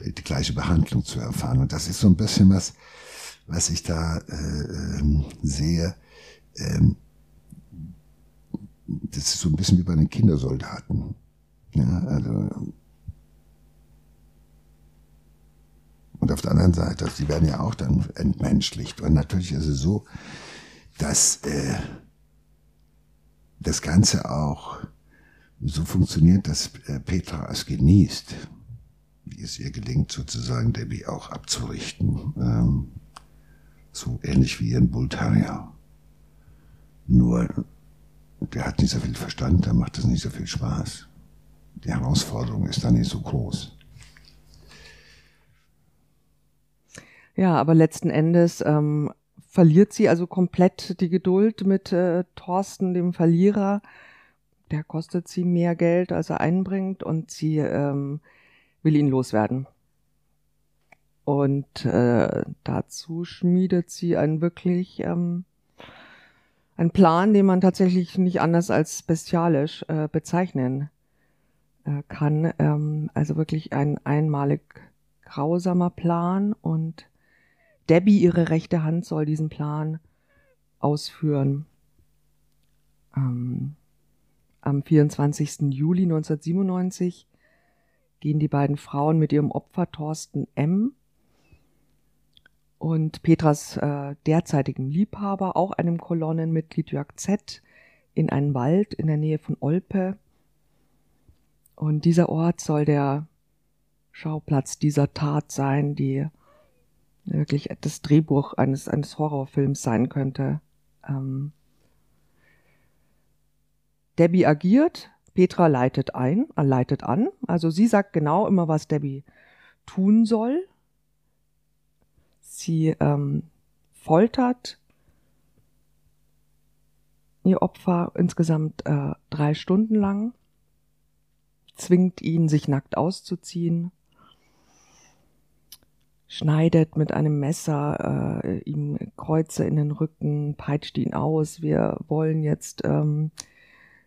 die gleiche Behandlung zu erfahren. Und das ist so ein bisschen was, was ich da äh, ähm, sehe, ähm, das ist so ein bisschen wie bei den Kindersoldaten. Ja, also und auf der anderen Seite, also die werden ja auch dann entmenschlicht. Und natürlich ist es so, dass äh, das Ganze auch so funktioniert, dass äh, Petra es genießt, wie es ihr gelingt, sozusagen Debbie auch abzurichten. Ähm, so ähnlich wie ein Bull. Nur, der hat nicht so viel Verstand, da macht es nicht so viel Spaß. Die Herausforderung ist dann nicht so groß. Ja, aber letzten Endes ähm, verliert sie also komplett die Geduld mit äh, Thorsten, dem Verlierer. Der kostet sie mehr Geld, als er einbringt und sie ähm, will ihn loswerden. Und äh, dazu schmiedet sie einen wirklich ähm, einen Plan, den man tatsächlich nicht anders als bestialisch äh, bezeichnen äh, kann. Ähm, also wirklich ein einmalig grausamer Plan und Debbie, ihre rechte Hand, soll diesen Plan ausführen. Ähm, am 24. Juli 1997 gehen die beiden Frauen mit ihrem Opfer Thorsten M und Petras äh, derzeitigem Liebhaber, auch einem Kolonnenmitglied Jörg Z, in einen Wald in der Nähe von Olpe. Und dieser Ort soll der Schauplatz dieser Tat sein, die wirklich das Drehbuch eines, eines Horrorfilms sein könnte. Ähm Debbie agiert, Petra leitet ein, äh, leitet an. Also sie sagt genau immer, was Debbie tun soll. Sie ähm, foltert ihr Opfer insgesamt äh, drei Stunden lang, zwingt ihn, sich nackt auszuziehen, schneidet mit einem Messer äh, ihm Kreuze in den Rücken, peitscht ihn aus. Wir wollen jetzt ähm,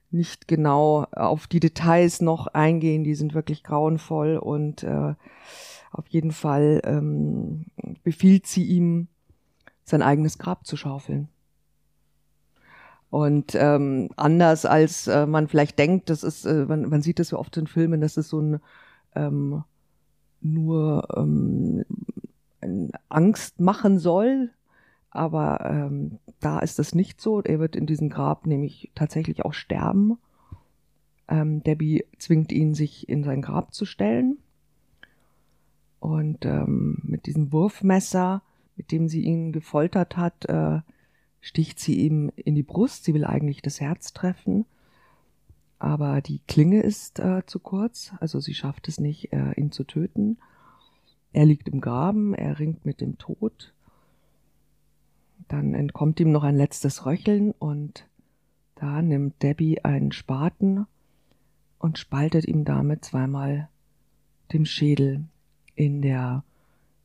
nicht genau auf die Details noch eingehen, die sind wirklich grauenvoll und äh, auf jeden Fall ähm, befiehlt sie ihm, sein eigenes Grab zu schaufeln. Und ähm, anders als äh, man vielleicht denkt, das ist, äh, man, man sieht das ja oft in Filmen, dass es so ein ähm, nur ähm, Angst machen soll, aber ähm, da ist das nicht so. Er wird in diesem Grab nämlich tatsächlich auch sterben. Ähm, Debbie zwingt ihn, sich in sein Grab zu stellen und ähm, mit diesem Wurfmesser, mit dem sie ihn gefoltert hat, äh, sticht sie ihm in die Brust. Sie will eigentlich das Herz treffen, aber die Klinge ist äh, zu kurz, also sie schafft es nicht, äh, ihn zu töten. Er liegt im Graben, er ringt mit dem Tod. Dann entkommt ihm noch ein letztes Röcheln und da nimmt Debbie einen Spaten und spaltet ihm damit zweimal den Schädel. In der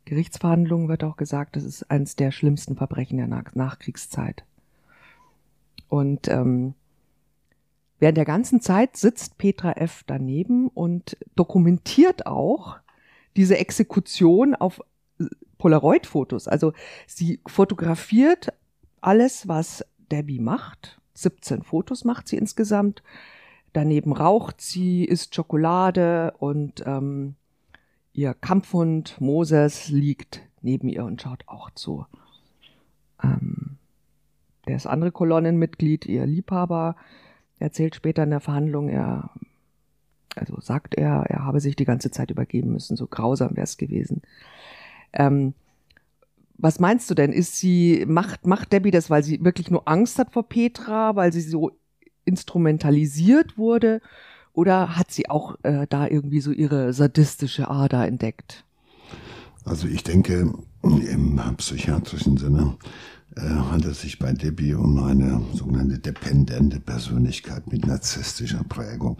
Gerichtsverhandlung wird auch gesagt, das ist eines der schlimmsten Verbrechen der Nach Nachkriegszeit. Und ähm, während der ganzen Zeit sitzt Petra F. daneben und dokumentiert auch diese Exekution auf Polaroid-Fotos. Also sie fotografiert alles, was Debbie macht. 17 Fotos macht sie insgesamt. Daneben raucht sie, isst Schokolade und ähm, ihr Kampfhund Moses liegt neben ihr und schaut auch zu. Ähm, das andere Kolonnenmitglied, ihr Liebhaber, erzählt später in der Verhandlung, er, also sagt er, er habe sich die ganze Zeit übergeben müssen, so grausam wäre es gewesen. Ähm, was meinst du denn? Ist sie, macht, macht Debbie das, weil sie wirklich nur Angst hat vor Petra, weil sie so instrumentalisiert wurde? Oder hat sie auch äh, da irgendwie so ihre sadistische Ader entdeckt? Also ich denke, im psychiatrischen Sinne äh, handelt es sich bei Debbie um eine sogenannte dependente Persönlichkeit mit narzisstischer Prägung.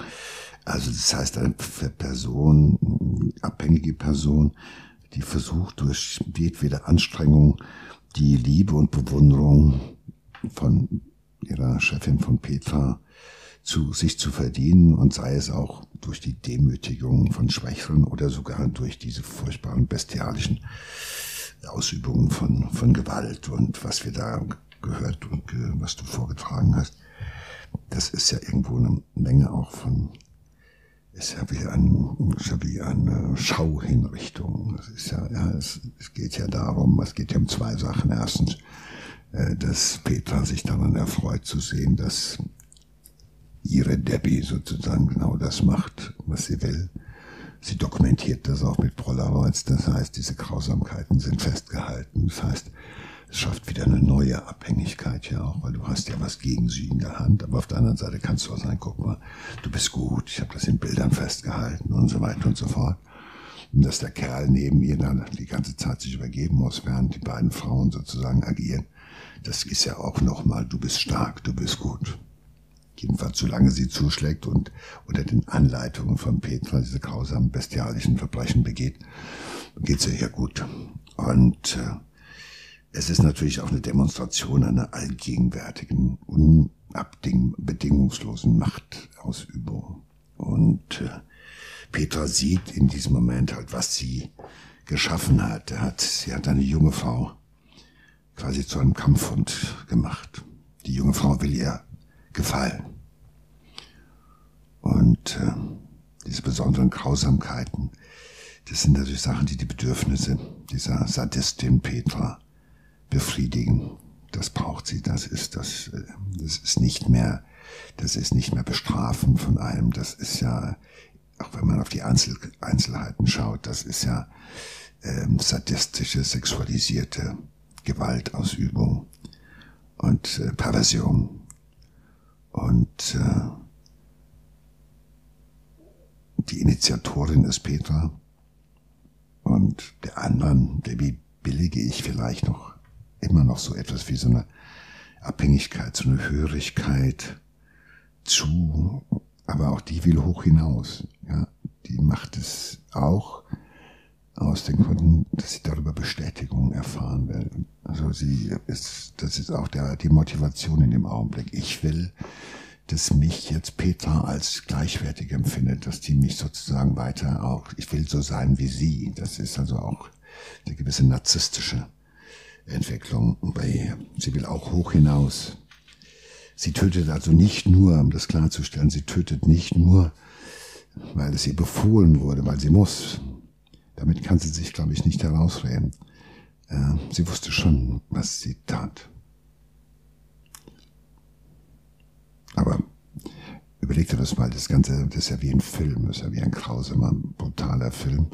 Also das heißt, eine Person, abhängige Person, die versucht durch jedwede Anstrengung die Liebe und Bewunderung von ihrer Chefin von Petra zu sich zu verdienen und sei es auch durch die Demütigung von Schwächeren oder sogar durch diese furchtbaren bestialischen Ausübungen von, von Gewalt und was wir da gehört und was du vorgetragen hast. Das ist ja irgendwo eine Menge auch von ist ja wie, ein, ist ja wie eine Schauhinrichtung. Es ist ja, ja es, es, geht ja darum, es geht ja um zwei Sachen. Erstens, äh, dass Petra sich daran erfreut zu sehen, dass ihre Debbie sozusagen genau das macht, was sie will. Sie dokumentiert das auch mit Polaroids. Das heißt, diese Grausamkeiten sind festgehalten. Das heißt, es schafft wieder eine neue Abhängigkeit ja auch, weil du hast ja was gegen sie in der Hand, aber auf der anderen Seite kannst du auch sagen, guck mal, du bist gut, ich habe das in Bildern festgehalten und so weiter und so fort. Und dass der Kerl neben ihr dann die ganze Zeit sich übergeben muss, während die beiden Frauen sozusagen agieren, das ist ja auch nochmal, du bist stark, du bist gut. Jedenfalls solange sie zuschlägt und unter den Anleitungen von Petra diese grausamen, bestialischen Verbrechen begeht, geht's ihr ja gut. Und äh, es ist natürlich auch eine Demonstration einer allgegenwärtigen, unabdingungslosen Machtausübung. Und äh, Petra sieht in diesem Moment halt, was sie geschaffen hat. Er hat. Sie hat eine junge Frau quasi zu einem Kampfhund gemacht. Die junge Frau will ihr gefallen. Und äh, diese besonderen Grausamkeiten, das sind natürlich Sachen, die die Bedürfnisse dieser Sadistin Petra befriedigen. Das braucht sie, das ist das, äh, das ist nicht mehr, das ist nicht mehr bestrafen von einem, das ist ja, auch wenn man auf die Einzel Einzelheiten schaut, das ist ja ähm, sadistische, sexualisierte Gewaltausübung und äh, Perversion. Und äh, die Initiatorin ist Petra. Und der anderen, der wie billige ich vielleicht noch immer noch so etwas wie so eine Abhängigkeit, so eine Hörigkeit zu, aber auch die will hoch hinaus. Ja, die macht es auch aus den Gründen, dass sie darüber Bestätigung erfahren will. Also sie ist, das ist auch der, die Motivation in dem Augenblick. Ich will, dass mich jetzt Petra als gleichwertig empfindet, dass die mich sozusagen weiter auch, ich will so sein wie sie. Das ist also auch eine gewisse narzisstische Entwicklung bei ihr. Sie will auch hoch hinaus. Sie tötet also nicht nur, um das klarzustellen, sie tötet nicht nur, weil es ihr befohlen wurde, weil sie muss. Damit kann sie sich, glaube ich, nicht herausreden. Äh, sie wusste schon, was sie tat. Aber überleg dir das mal, das Ganze, das ist ja wie ein Film, das ist ja wie ein grausamer, brutaler Film.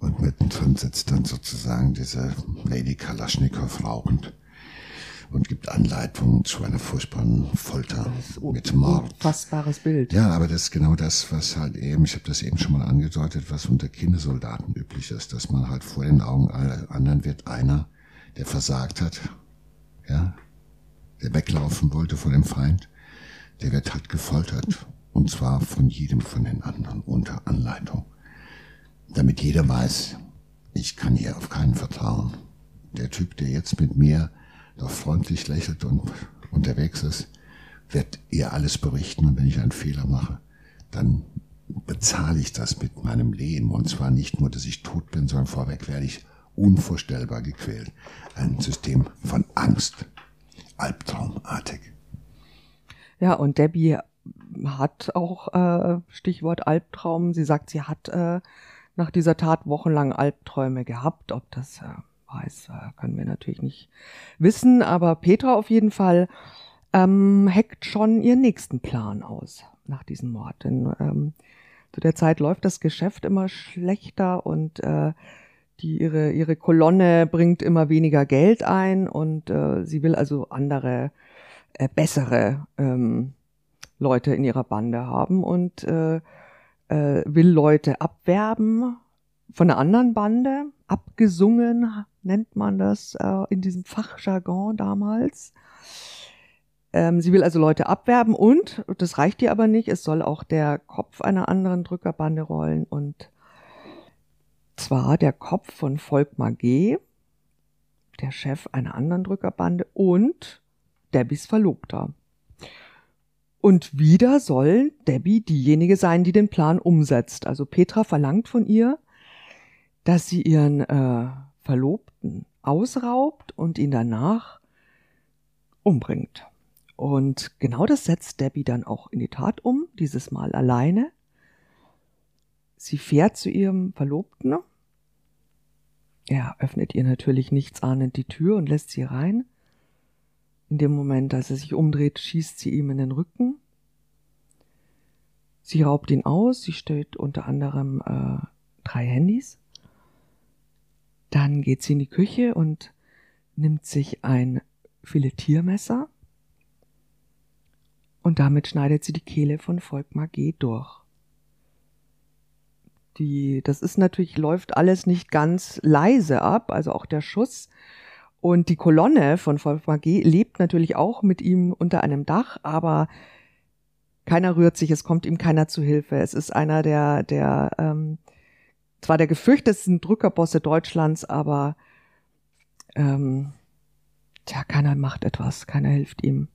Und mittendrin sitzt dann sozusagen diese Lady Kalaschnikow rauchend und gibt Anleitungen zu einer furchtbaren Folter mit Mord. Unfassbares Bild. Ja, aber das ist genau das, was halt eben, ich habe das eben schon mal angedeutet, was unter Kindersoldaten üblich ist, dass man halt vor den Augen aller anderen wird einer, der versagt hat, ja, der weglaufen wollte vor dem Feind, der wird halt gefoltert. Und zwar von jedem von den anderen unter Anleitung damit jeder weiß, ich kann hier auf keinen vertrauen. Der Typ, der jetzt mit mir doch freundlich lächelt und unterwegs ist, wird ihr alles berichten und wenn ich einen Fehler mache, dann bezahle ich das mit meinem Leben. Und zwar nicht nur, dass ich tot bin, sondern vorweg werde ich unvorstellbar gequält. Ein System von Angst, albtraumartig. Ja, und Debbie hat auch äh, Stichwort Albtraum. Sie sagt, sie hat äh, nach dieser Tat wochenlang Albträume gehabt. Ob das äh, weiß, äh, können wir natürlich nicht wissen. Aber Petra auf jeden Fall ähm, hackt schon ihren nächsten Plan aus nach diesem Mord. Denn ähm, zu der Zeit läuft das Geschäft immer schlechter und äh, die ihre ihre Kolonne bringt immer weniger Geld ein und äh, sie will also andere äh, bessere ähm, Leute in ihrer Bande haben und äh, äh, will Leute abwerben von einer anderen Bande, abgesungen nennt man das äh, in diesem Fachjargon damals. Ähm, sie will also Leute abwerben und, das reicht ihr aber nicht, es soll auch der Kopf einer anderen Drückerbande rollen und zwar der Kopf von Volkmar G., der Chef einer anderen Drückerbande und Debbys Verlobter. Und wieder soll Debbie diejenige sein, die den Plan umsetzt. Also Petra verlangt von ihr, dass sie ihren äh, Verlobten ausraubt und ihn danach umbringt. Und genau das setzt Debbie dann auch in die Tat um, dieses Mal alleine. Sie fährt zu ihrem Verlobten. Er öffnet ihr natürlich nichtsahnend die Tür und lässt sie rein. In dem Moment, als er sich umdreht, schießt sie ihm in den Rücken. Sie raubt ihn aus, sie stellt unter anderem äh, drei Handys. Dann geht sie in die Küche und nimmt sich ein Filetiermesser und damit schneidet sie die Kehle von Volkmar G. durch. Die, das ist natürlich, läuft alles nicht ganz leise ab, also auch der Schuss. Und die Kolonne von Volkmar G. lebt natürlich auch mit ihm unter einem Dach, aber keiner rührt sich, es kommt ihm keiner zu Hilfe. Es ist einer der, der ähm, zwar der gefürchtetsten Drückerbosse Deutschlands, aber ähm, tja, keiner macht etwas, keiner hilft ihm.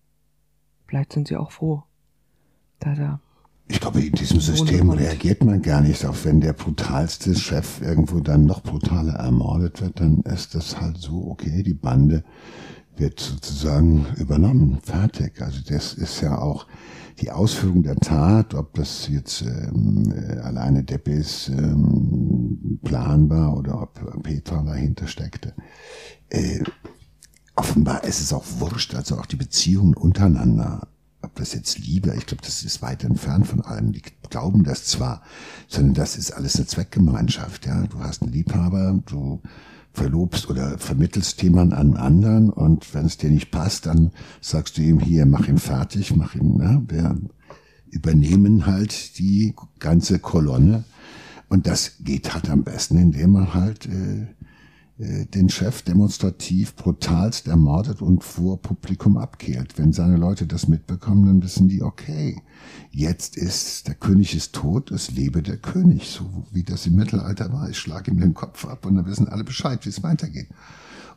Vielleicht sind sie auch froh, dass er. Ich glaube, in diesem System reagiert man gar nicht, auch wenn der brutalste Chef irgendwo dann noch brutaler ermordet wird, dann ist das halt so, okay, die Bande wird sozusagen übernommen, fertig. Also das ist ja auch die Ausführung der Tat, ob das jetzt ähm, äh, alleine Deppes ähm, Plan war oder ob Petra dahinter steckte. Äh, offenbar ist es auch wurscht, also auch die Beziehungen untereinander, ob das jetzt Liebe, ich glaube, das ist weit entfernt von allem. Die glauben das zwar, sondern das ist alles eine Zweckgemeinschaft. Ja, du hast einen Liebhaber, du verlobst oder vermittelst jemanden an anderen und wenn es dir nicht passt, dann sagst du ihm hier, mach ihn fertig, mach ihn. Ne? Wir übernehmen halt die ganze Kolonne und das geht halt am besten, indem man halt äh, den Chef demonstrativ brutalst ermordet und vor Publikum abkehrt. Wenn seine Leute das mitbekommen, dann wissen die, okay, jetzt ist, der König ist tot, es lebe der König, so wie das im Mittelalter war. Ich schlage ihm den Kopf ab und dann wissen alle Bescheid, wie es weitergeht.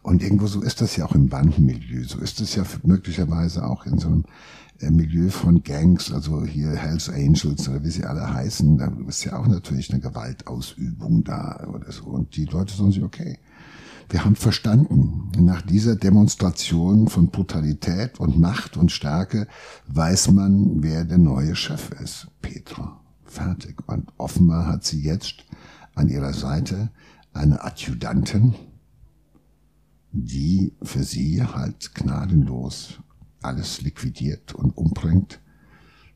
Und irgendwo so ist das ja auch im Bandenmilieu, so ist es ja möglicherweise auch in so einem äh, Milieu von Gangs, also hier Hells Angels oder wie sie alle heißen, da ist ja auch natürlich eine Gewaltausübung da oder so. Und die Leute sagen sich, okay, wir haben verstanden, nach dieser Demonstration von Brutalität und Macht und Stärke weiß man, wer der neue Chef ist. Petra. Fertig. Und offenbar hat sie jetzt an ihrer Seite eine Adjutantin, die für sie halt gnadenlos alles liquidiert und umbringt,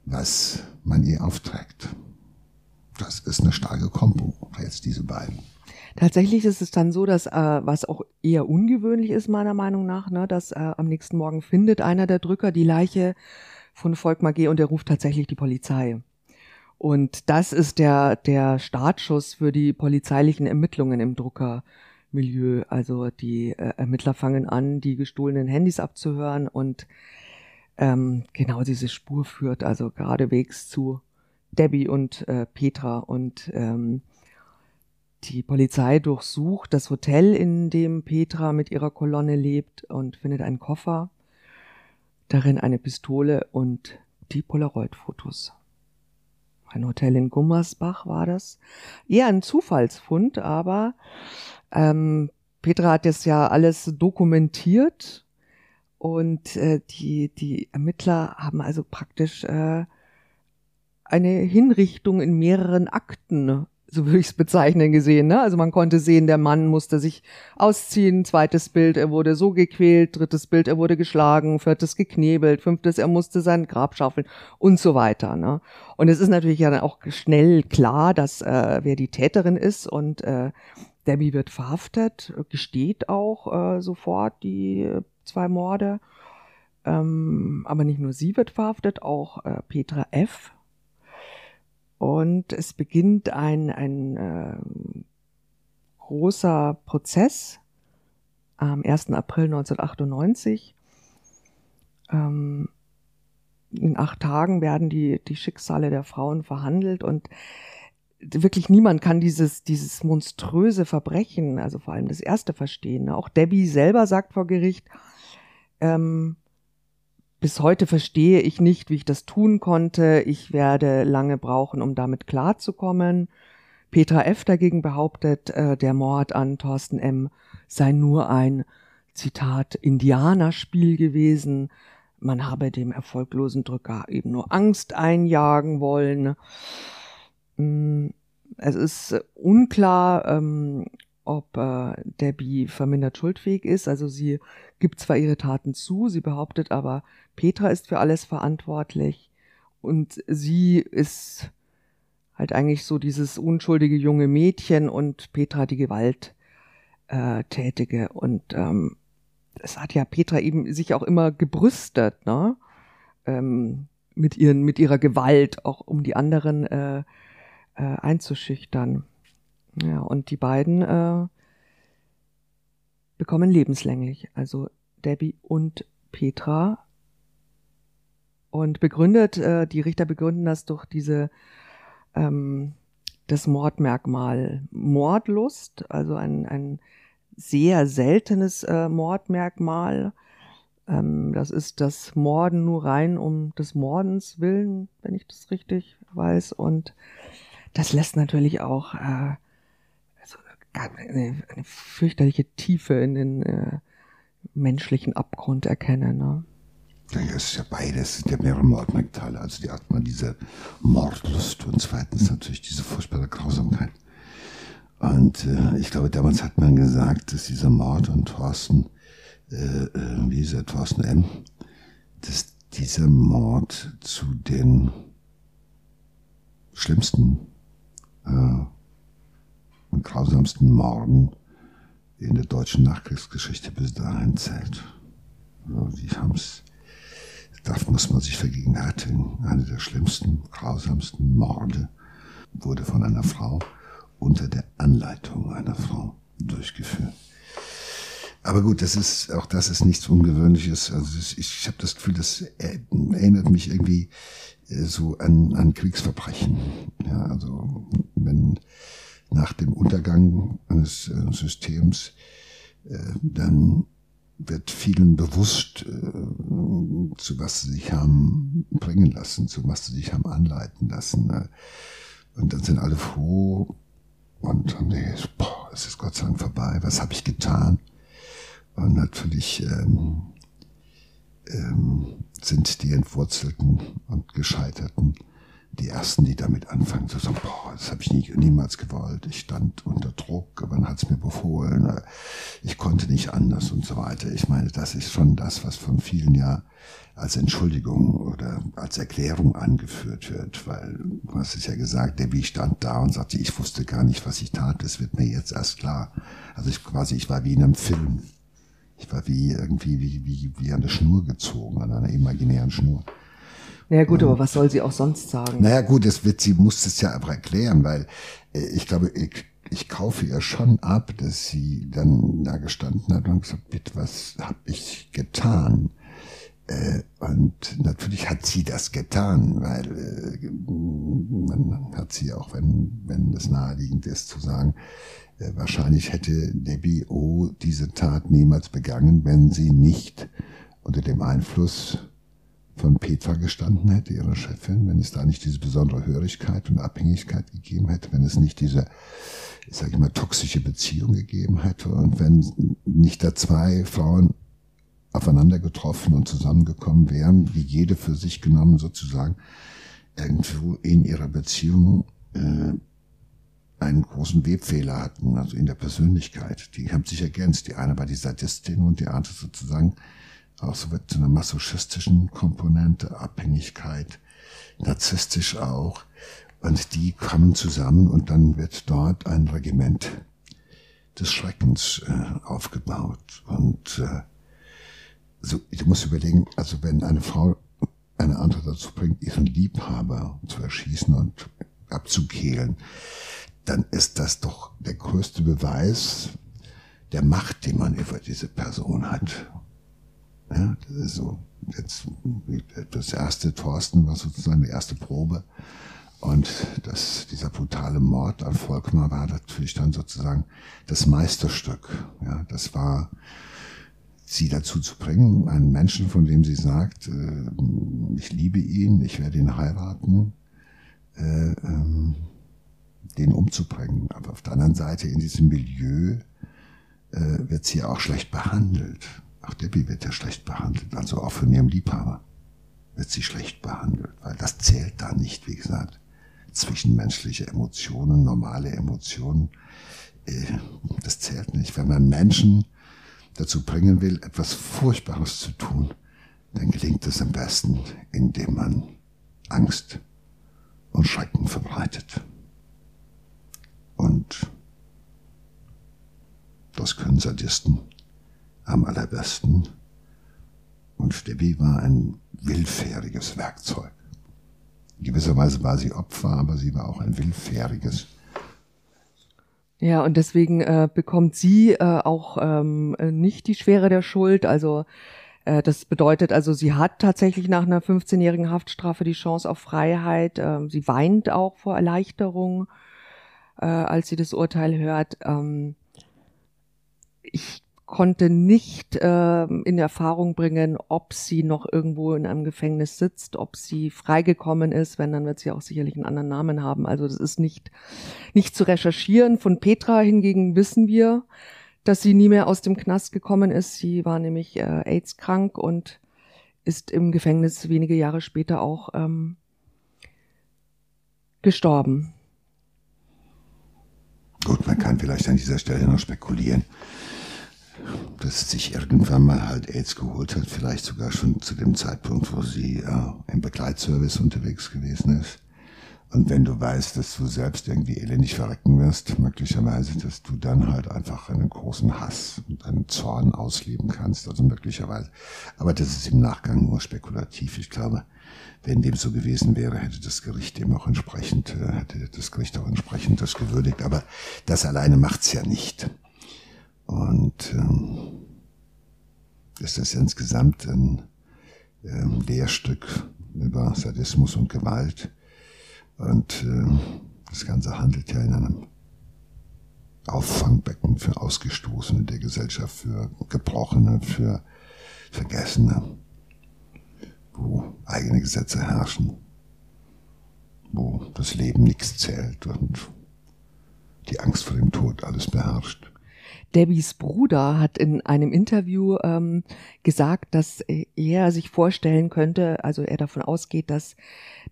was man ihr aufträgt. Das ist eine starke Kombo, jetzt diese beiden. Tatsächlich ist es dann so, dass, äh, was auch eher ungewöhnlich ist, meiner Meinung nach, ne, dass äh, am nächsten Morgen findet einer der Drücker die Leiche von Volkmar G. und er ruft tatsächlich die Polizei. Und das ist der, der Startschuss für die polizeilichen Ermittlungen im Druckermilieu. Also die äh, Ermittler fangen an, die gestohlenen Handys abzuhören und ähm, genau diese Spur führt also geradewegs zu Debbie und äh, Petra und ähm, die Polizei durchsucht das Hotel, in dem Petra mit ihrer Kolonne lebt und findet einen Koffer, darin eine Pistole und die Polaroid-Fotos. Ein Hotel in Gummersbach war das. Eher ein Zufallsfund, aber ähm, Petra hat das ja alles dokumentiert Und äh, die, die Ermittler haben also praktisch äh, eine Hinrichtung in mehreren Akten so würde ich es bezeichnen, gesehen. Ne? Also man konnte sehen, der Mann musste sich ausziehen, zweites Bild, er wurde so gequält, drittes Bild, er wurde geschlagen, viertes geknebelt, fünftes, er musste sein Grab schaufeln und so weiter. Ne? Und es ist natürlich ja dann auch schnell klar, dass äh, wer die Täterin ist und äh, Debbie wird verhaftet, gesteht auch äh, sofort die zwei Morde. Ähm, aber nicht nur sie wird verhaftet, auch äh, Petra F und es beginnt ein, ein äh, großer Prozess am 1. April 1998. Ähm, in acht Tagen werden die, die Schicksale der Frauen verhandelt und wirklich niemand kann dieses, dieses monströse Verbrechen, also vor allem das erste verstehen. Auch Debbie selber sagt vor Gericht, ähm, bis heute verstehe ich nicht, wie ich das tun konnte. Ich werde lange brauchen, um damit klarzukommen. Petra F. dagegen behauptet, äh, der Mord an Thorsten M. sei nur ein, Zitat, Indianerspiel gewesen. Man habe dem erfolglosen Drücker eben nur Angst einjagen wollen. Mm, es ist unklar, ähm, ob äh, Debbie vermindert schuldfähig ist. Also sie gibt zwar ihre Taten zu, sie behauptet aber, Petra ist für alles verantwortlich und sie ist halt eigentlich so dieses unschuldige junge Mädchen und Petra die Gewalttätige. Und ähm, es hat ja Petra eben sich auch immer gebrüstet, ne? Ähm, mit, ihren, mit ihrer Gewalt, auch um die anderen äh, äh, einzuschüchtern. Ja, und die beiden äh, bekommen lebenslänglich, also Debbie und Petra. Und begründet, äh, die Richter begründen das durch diese ähm, das Mordmerkmal Mordlust, also ein, ein sehr seltenes äh, Mordmerkmal. Ähm, das ist das Morden nur rein um des Mordens willen, wenn ich das richtig weiß. Und das lässt natürlich auch äh, eine, eine fürchterliche Tiefe in den äh, menschlichen Abgrund erkennen. Ne? Ja, es ist ja beides, es sind ja mehrere Mordmerkmale. Also die hat man diese Mordlust und zweitens natürlich diese furchtbare Grausamkeit. Und äh, ich glaube, damals hat man gesagt, dass dieser Mord an Thorsten, äh, äh, wie ist er, Thorsten M., dass dieser Mord zu den schlimmsten äh, und grausamsten Morden in der deutschen Nachkriegsgeschichte bis dahin zählt. Also haben es, das muss man sich vergegenwärtigen. Eine der schlimmsten, grausamsten Morde wurde von einer Frau unter der Anleitung einer Frau durchgeführt. Aber gut, das ist auch das ist nichts Ungewöhnliches. Also ich, ich habe das Gefühl, das erinnert mich irgendwie äh, so an, an Kriegsverbrechen. Ja, also wenn nach dem Untergang eines Systems, äh, dann wird vielen bewusst, äh, zu was sie sich haben bringen lassen, zu was sie sich haben anleiten lassen. Ne? Und dann sind alle froh und haben gesagt, boah, es ist Gott sei Dank vorbei, was habe ich getan? Und natürlich ähm, ähm, sind die Entwurzelten und Gescheiterten die ersten, die damit anfangen zu sagen, boah, das habe ich nie, niemals gewollt. Ich stand unter Druck, man hat es mir befohlen, ich konnte nicht anders und so weiter. Ich meine, das ist schon das, was von vielen ja als Entschuldigung oder als Erklärung angeführt wird, weil du hast es ja gesagt, der Wie stand da und sagte, ich wusste gar nicht, was ich tat, das wird mir jetzt erst klar. Also ich quasi, ich war wie in einem Film. Ich war wie irgendwie wie, wie, wie an der Schnur gezogen, an einer imaginären Schnur. Naja gut, aber was soll sie auch sonst sagen? Naja gut, das wird, sie muss es ja aber erklären, weil äh, ich glaube, ich, ich kaufe ihr schon ab, dass sie dann da gestanden hat und gesagt, bitte, was habe ich getan? Äh, und natürlich hat sie das getan, weil äh, man hat sie auch, wenn, wenn das naheliegend ist, zu sagen, wahrscheinlich hätte Debbie O diese Tat niemals begangen, wenn sie nicht unter dem Einfluss von Petra gestanden hätte, ihrer Chefin, wenn es da nicht diese besondere Hörigkeit und Abhängigkeit gegeben hätte, wenn es nicht diese, ich immer, toxische Beziehung gegeben hätte und wenn nicht da zwei Frauen aufeinander getroffen und zusammengekommen wären, die jede für sich genommen sozusagen irgendwo in ihrer Beziehung äh, einen großen Webfehler hatten, also in der Persönlichkeit. Die haben sich ergänzt. Die eine war die Sadistin und die andere sozusagen auch so zu einer masochistischen Komponente, Abhängigkeit, narzisstisch auch. Und die kommen zusammen und dann wird dort ein Regiment des Schreckens äh, aufgebaut. Und äh, so, du musst überlegen, also wenn eine Frau eine andere dazu bringt, ihren Liebhaber zu erschießen und abzukehlen, dann ist das doch der größte Beweis der Macht, die man über diese Person hat. Ja, das ist so. Jetzt, das erste Thorsten war sozusagen die erste Probe. Und das, dieser brutale Mord an Volkmar war natürlich dann sozusagen das Meisterstück. Ja, das war, sie dazu zu bringen, einen Menschen, von dem sie sagt, äh, ich liebe ihn, ich werde ihn heiraten, äh, ähm, den umzubringen. Aber auf der anderen Seite in diesem Milieu äh, wird sie auch schlecht behandelt. Auch Debbie wird ja schlecht behandelt, also auch von ihrem Liebhaber wird sie schlecht behandelt, weil das zählt da nicht, wie gesagt. Zwischenmenschliche Emotionen, normale Emotionen, äh, das zählt nicht. Wenn man Menschen dazu bringen will, etwas Furchtbares zu tun, dann gelingt es am besten, indem man Angst und Schrecken verbreitet. Und das können Sadisten am allerbesten. Und Debbie war ein willfähriges Werkzeug. In gewisser Weise war sie Opfer, aber sie war auch ein willfähriges. Ja, und deswegen äh, bekommt sie äh, auch ähm, nicht die Schwere der Schuld. Also äh, das bedeutet also, sie hat tatsächlich nach einer 15-jährigen Haftstrafe die Chance auf Freiheit. Äh, sie weint auch vor Erleichterung, äh, als sie das Urteil hört. Ähm, ich konnte nicht äh, in Erfahrung bringen, ob sie noch irgendwo in einem Gefängnis sitzt, ob sie freigekommen ist. Wenn, dann wird sie auch sicherlich einen anderen Namen haben. Also das ist nicht, nicht zu recherchieren. Von Petra hingegen wissen wir, dass sie nie mehr aus dem Knast gekommen ist. Sie war nämlich äh, AIDS-krank und ist im Gefängnis wenige Jahre später auch ähm, gestorben. Gut, man kann vielleicht an dieser Stelle noch spekulieren dass sich irgendwann mal halt AIDS geholt hat, vielleicht sogar schon zu dem Zeitpunkt, wo sie äh, im Begleitservice unterwegs gewesen ist. Und wenn du weißt, dass du selbst irgendwie elendig verrecken wirst, möglicherweise, dass du dann halt einfach einen großen Hass und einen Zorn ausleben kannst, also möglicherweise. Aber das ist im Nachgang nur spekulativ. Ich glaube, wenn dem so gewesen wäre, hätte das Gericht dem auch entsprechend, äh, hätte das Gericht auch entsprechend das gewürdigt. Aber das alleine macht's ja nicht. Und ähm, ist das insgesamt ein ähm, Lehrstück über Sadismus und Gewalt. Und ähm, das Ganze handelt ja in einem Auffangbecken für Ausgestoßene der Gesellschaft, für Gebrochene, für Vergessene, wo eigene Gesetze herrschen, wo das Leben nichts zählt und die Angst vor dem Tod alles beherrscht. Debbies Bruder hat in einem Interview ähm, gesagt, dass er sich vorstellen könnte, also er davon ausgeht, dass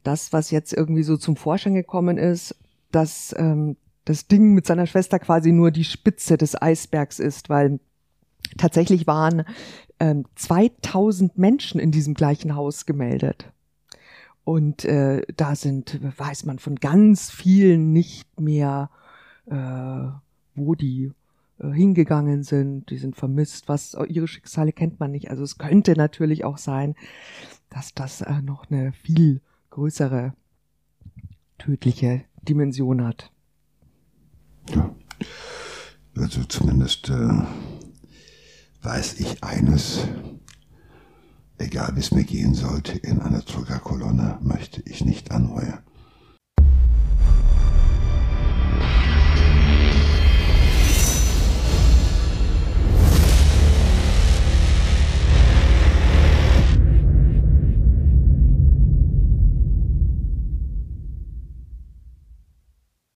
das, was jetzt irgendwie so zum Vorschein gekommen ist, dass ähm, das Ding mit seiner Schwester quasi nur die Spitze des Eisbergs ist, weil tatsächlich waren ähm, 2000 Menschen in diesem gleichen Haus gemeldet. Und äh, da sind, weiß man von ganz vielen nicht mehr, äh, wo die äh, hingegangen sind, die sind vermisst, was ihre Schicksale kennt man nicht. Also es könnte natürlich auch sein, dass das äh, noch eine viel größere tödliche Dimension hat. Ja. Also zumindest äh, weiß ich eines, egal wie es mir gehen sollte, in einer Druckerkolonne möchte ich nicht anheuern.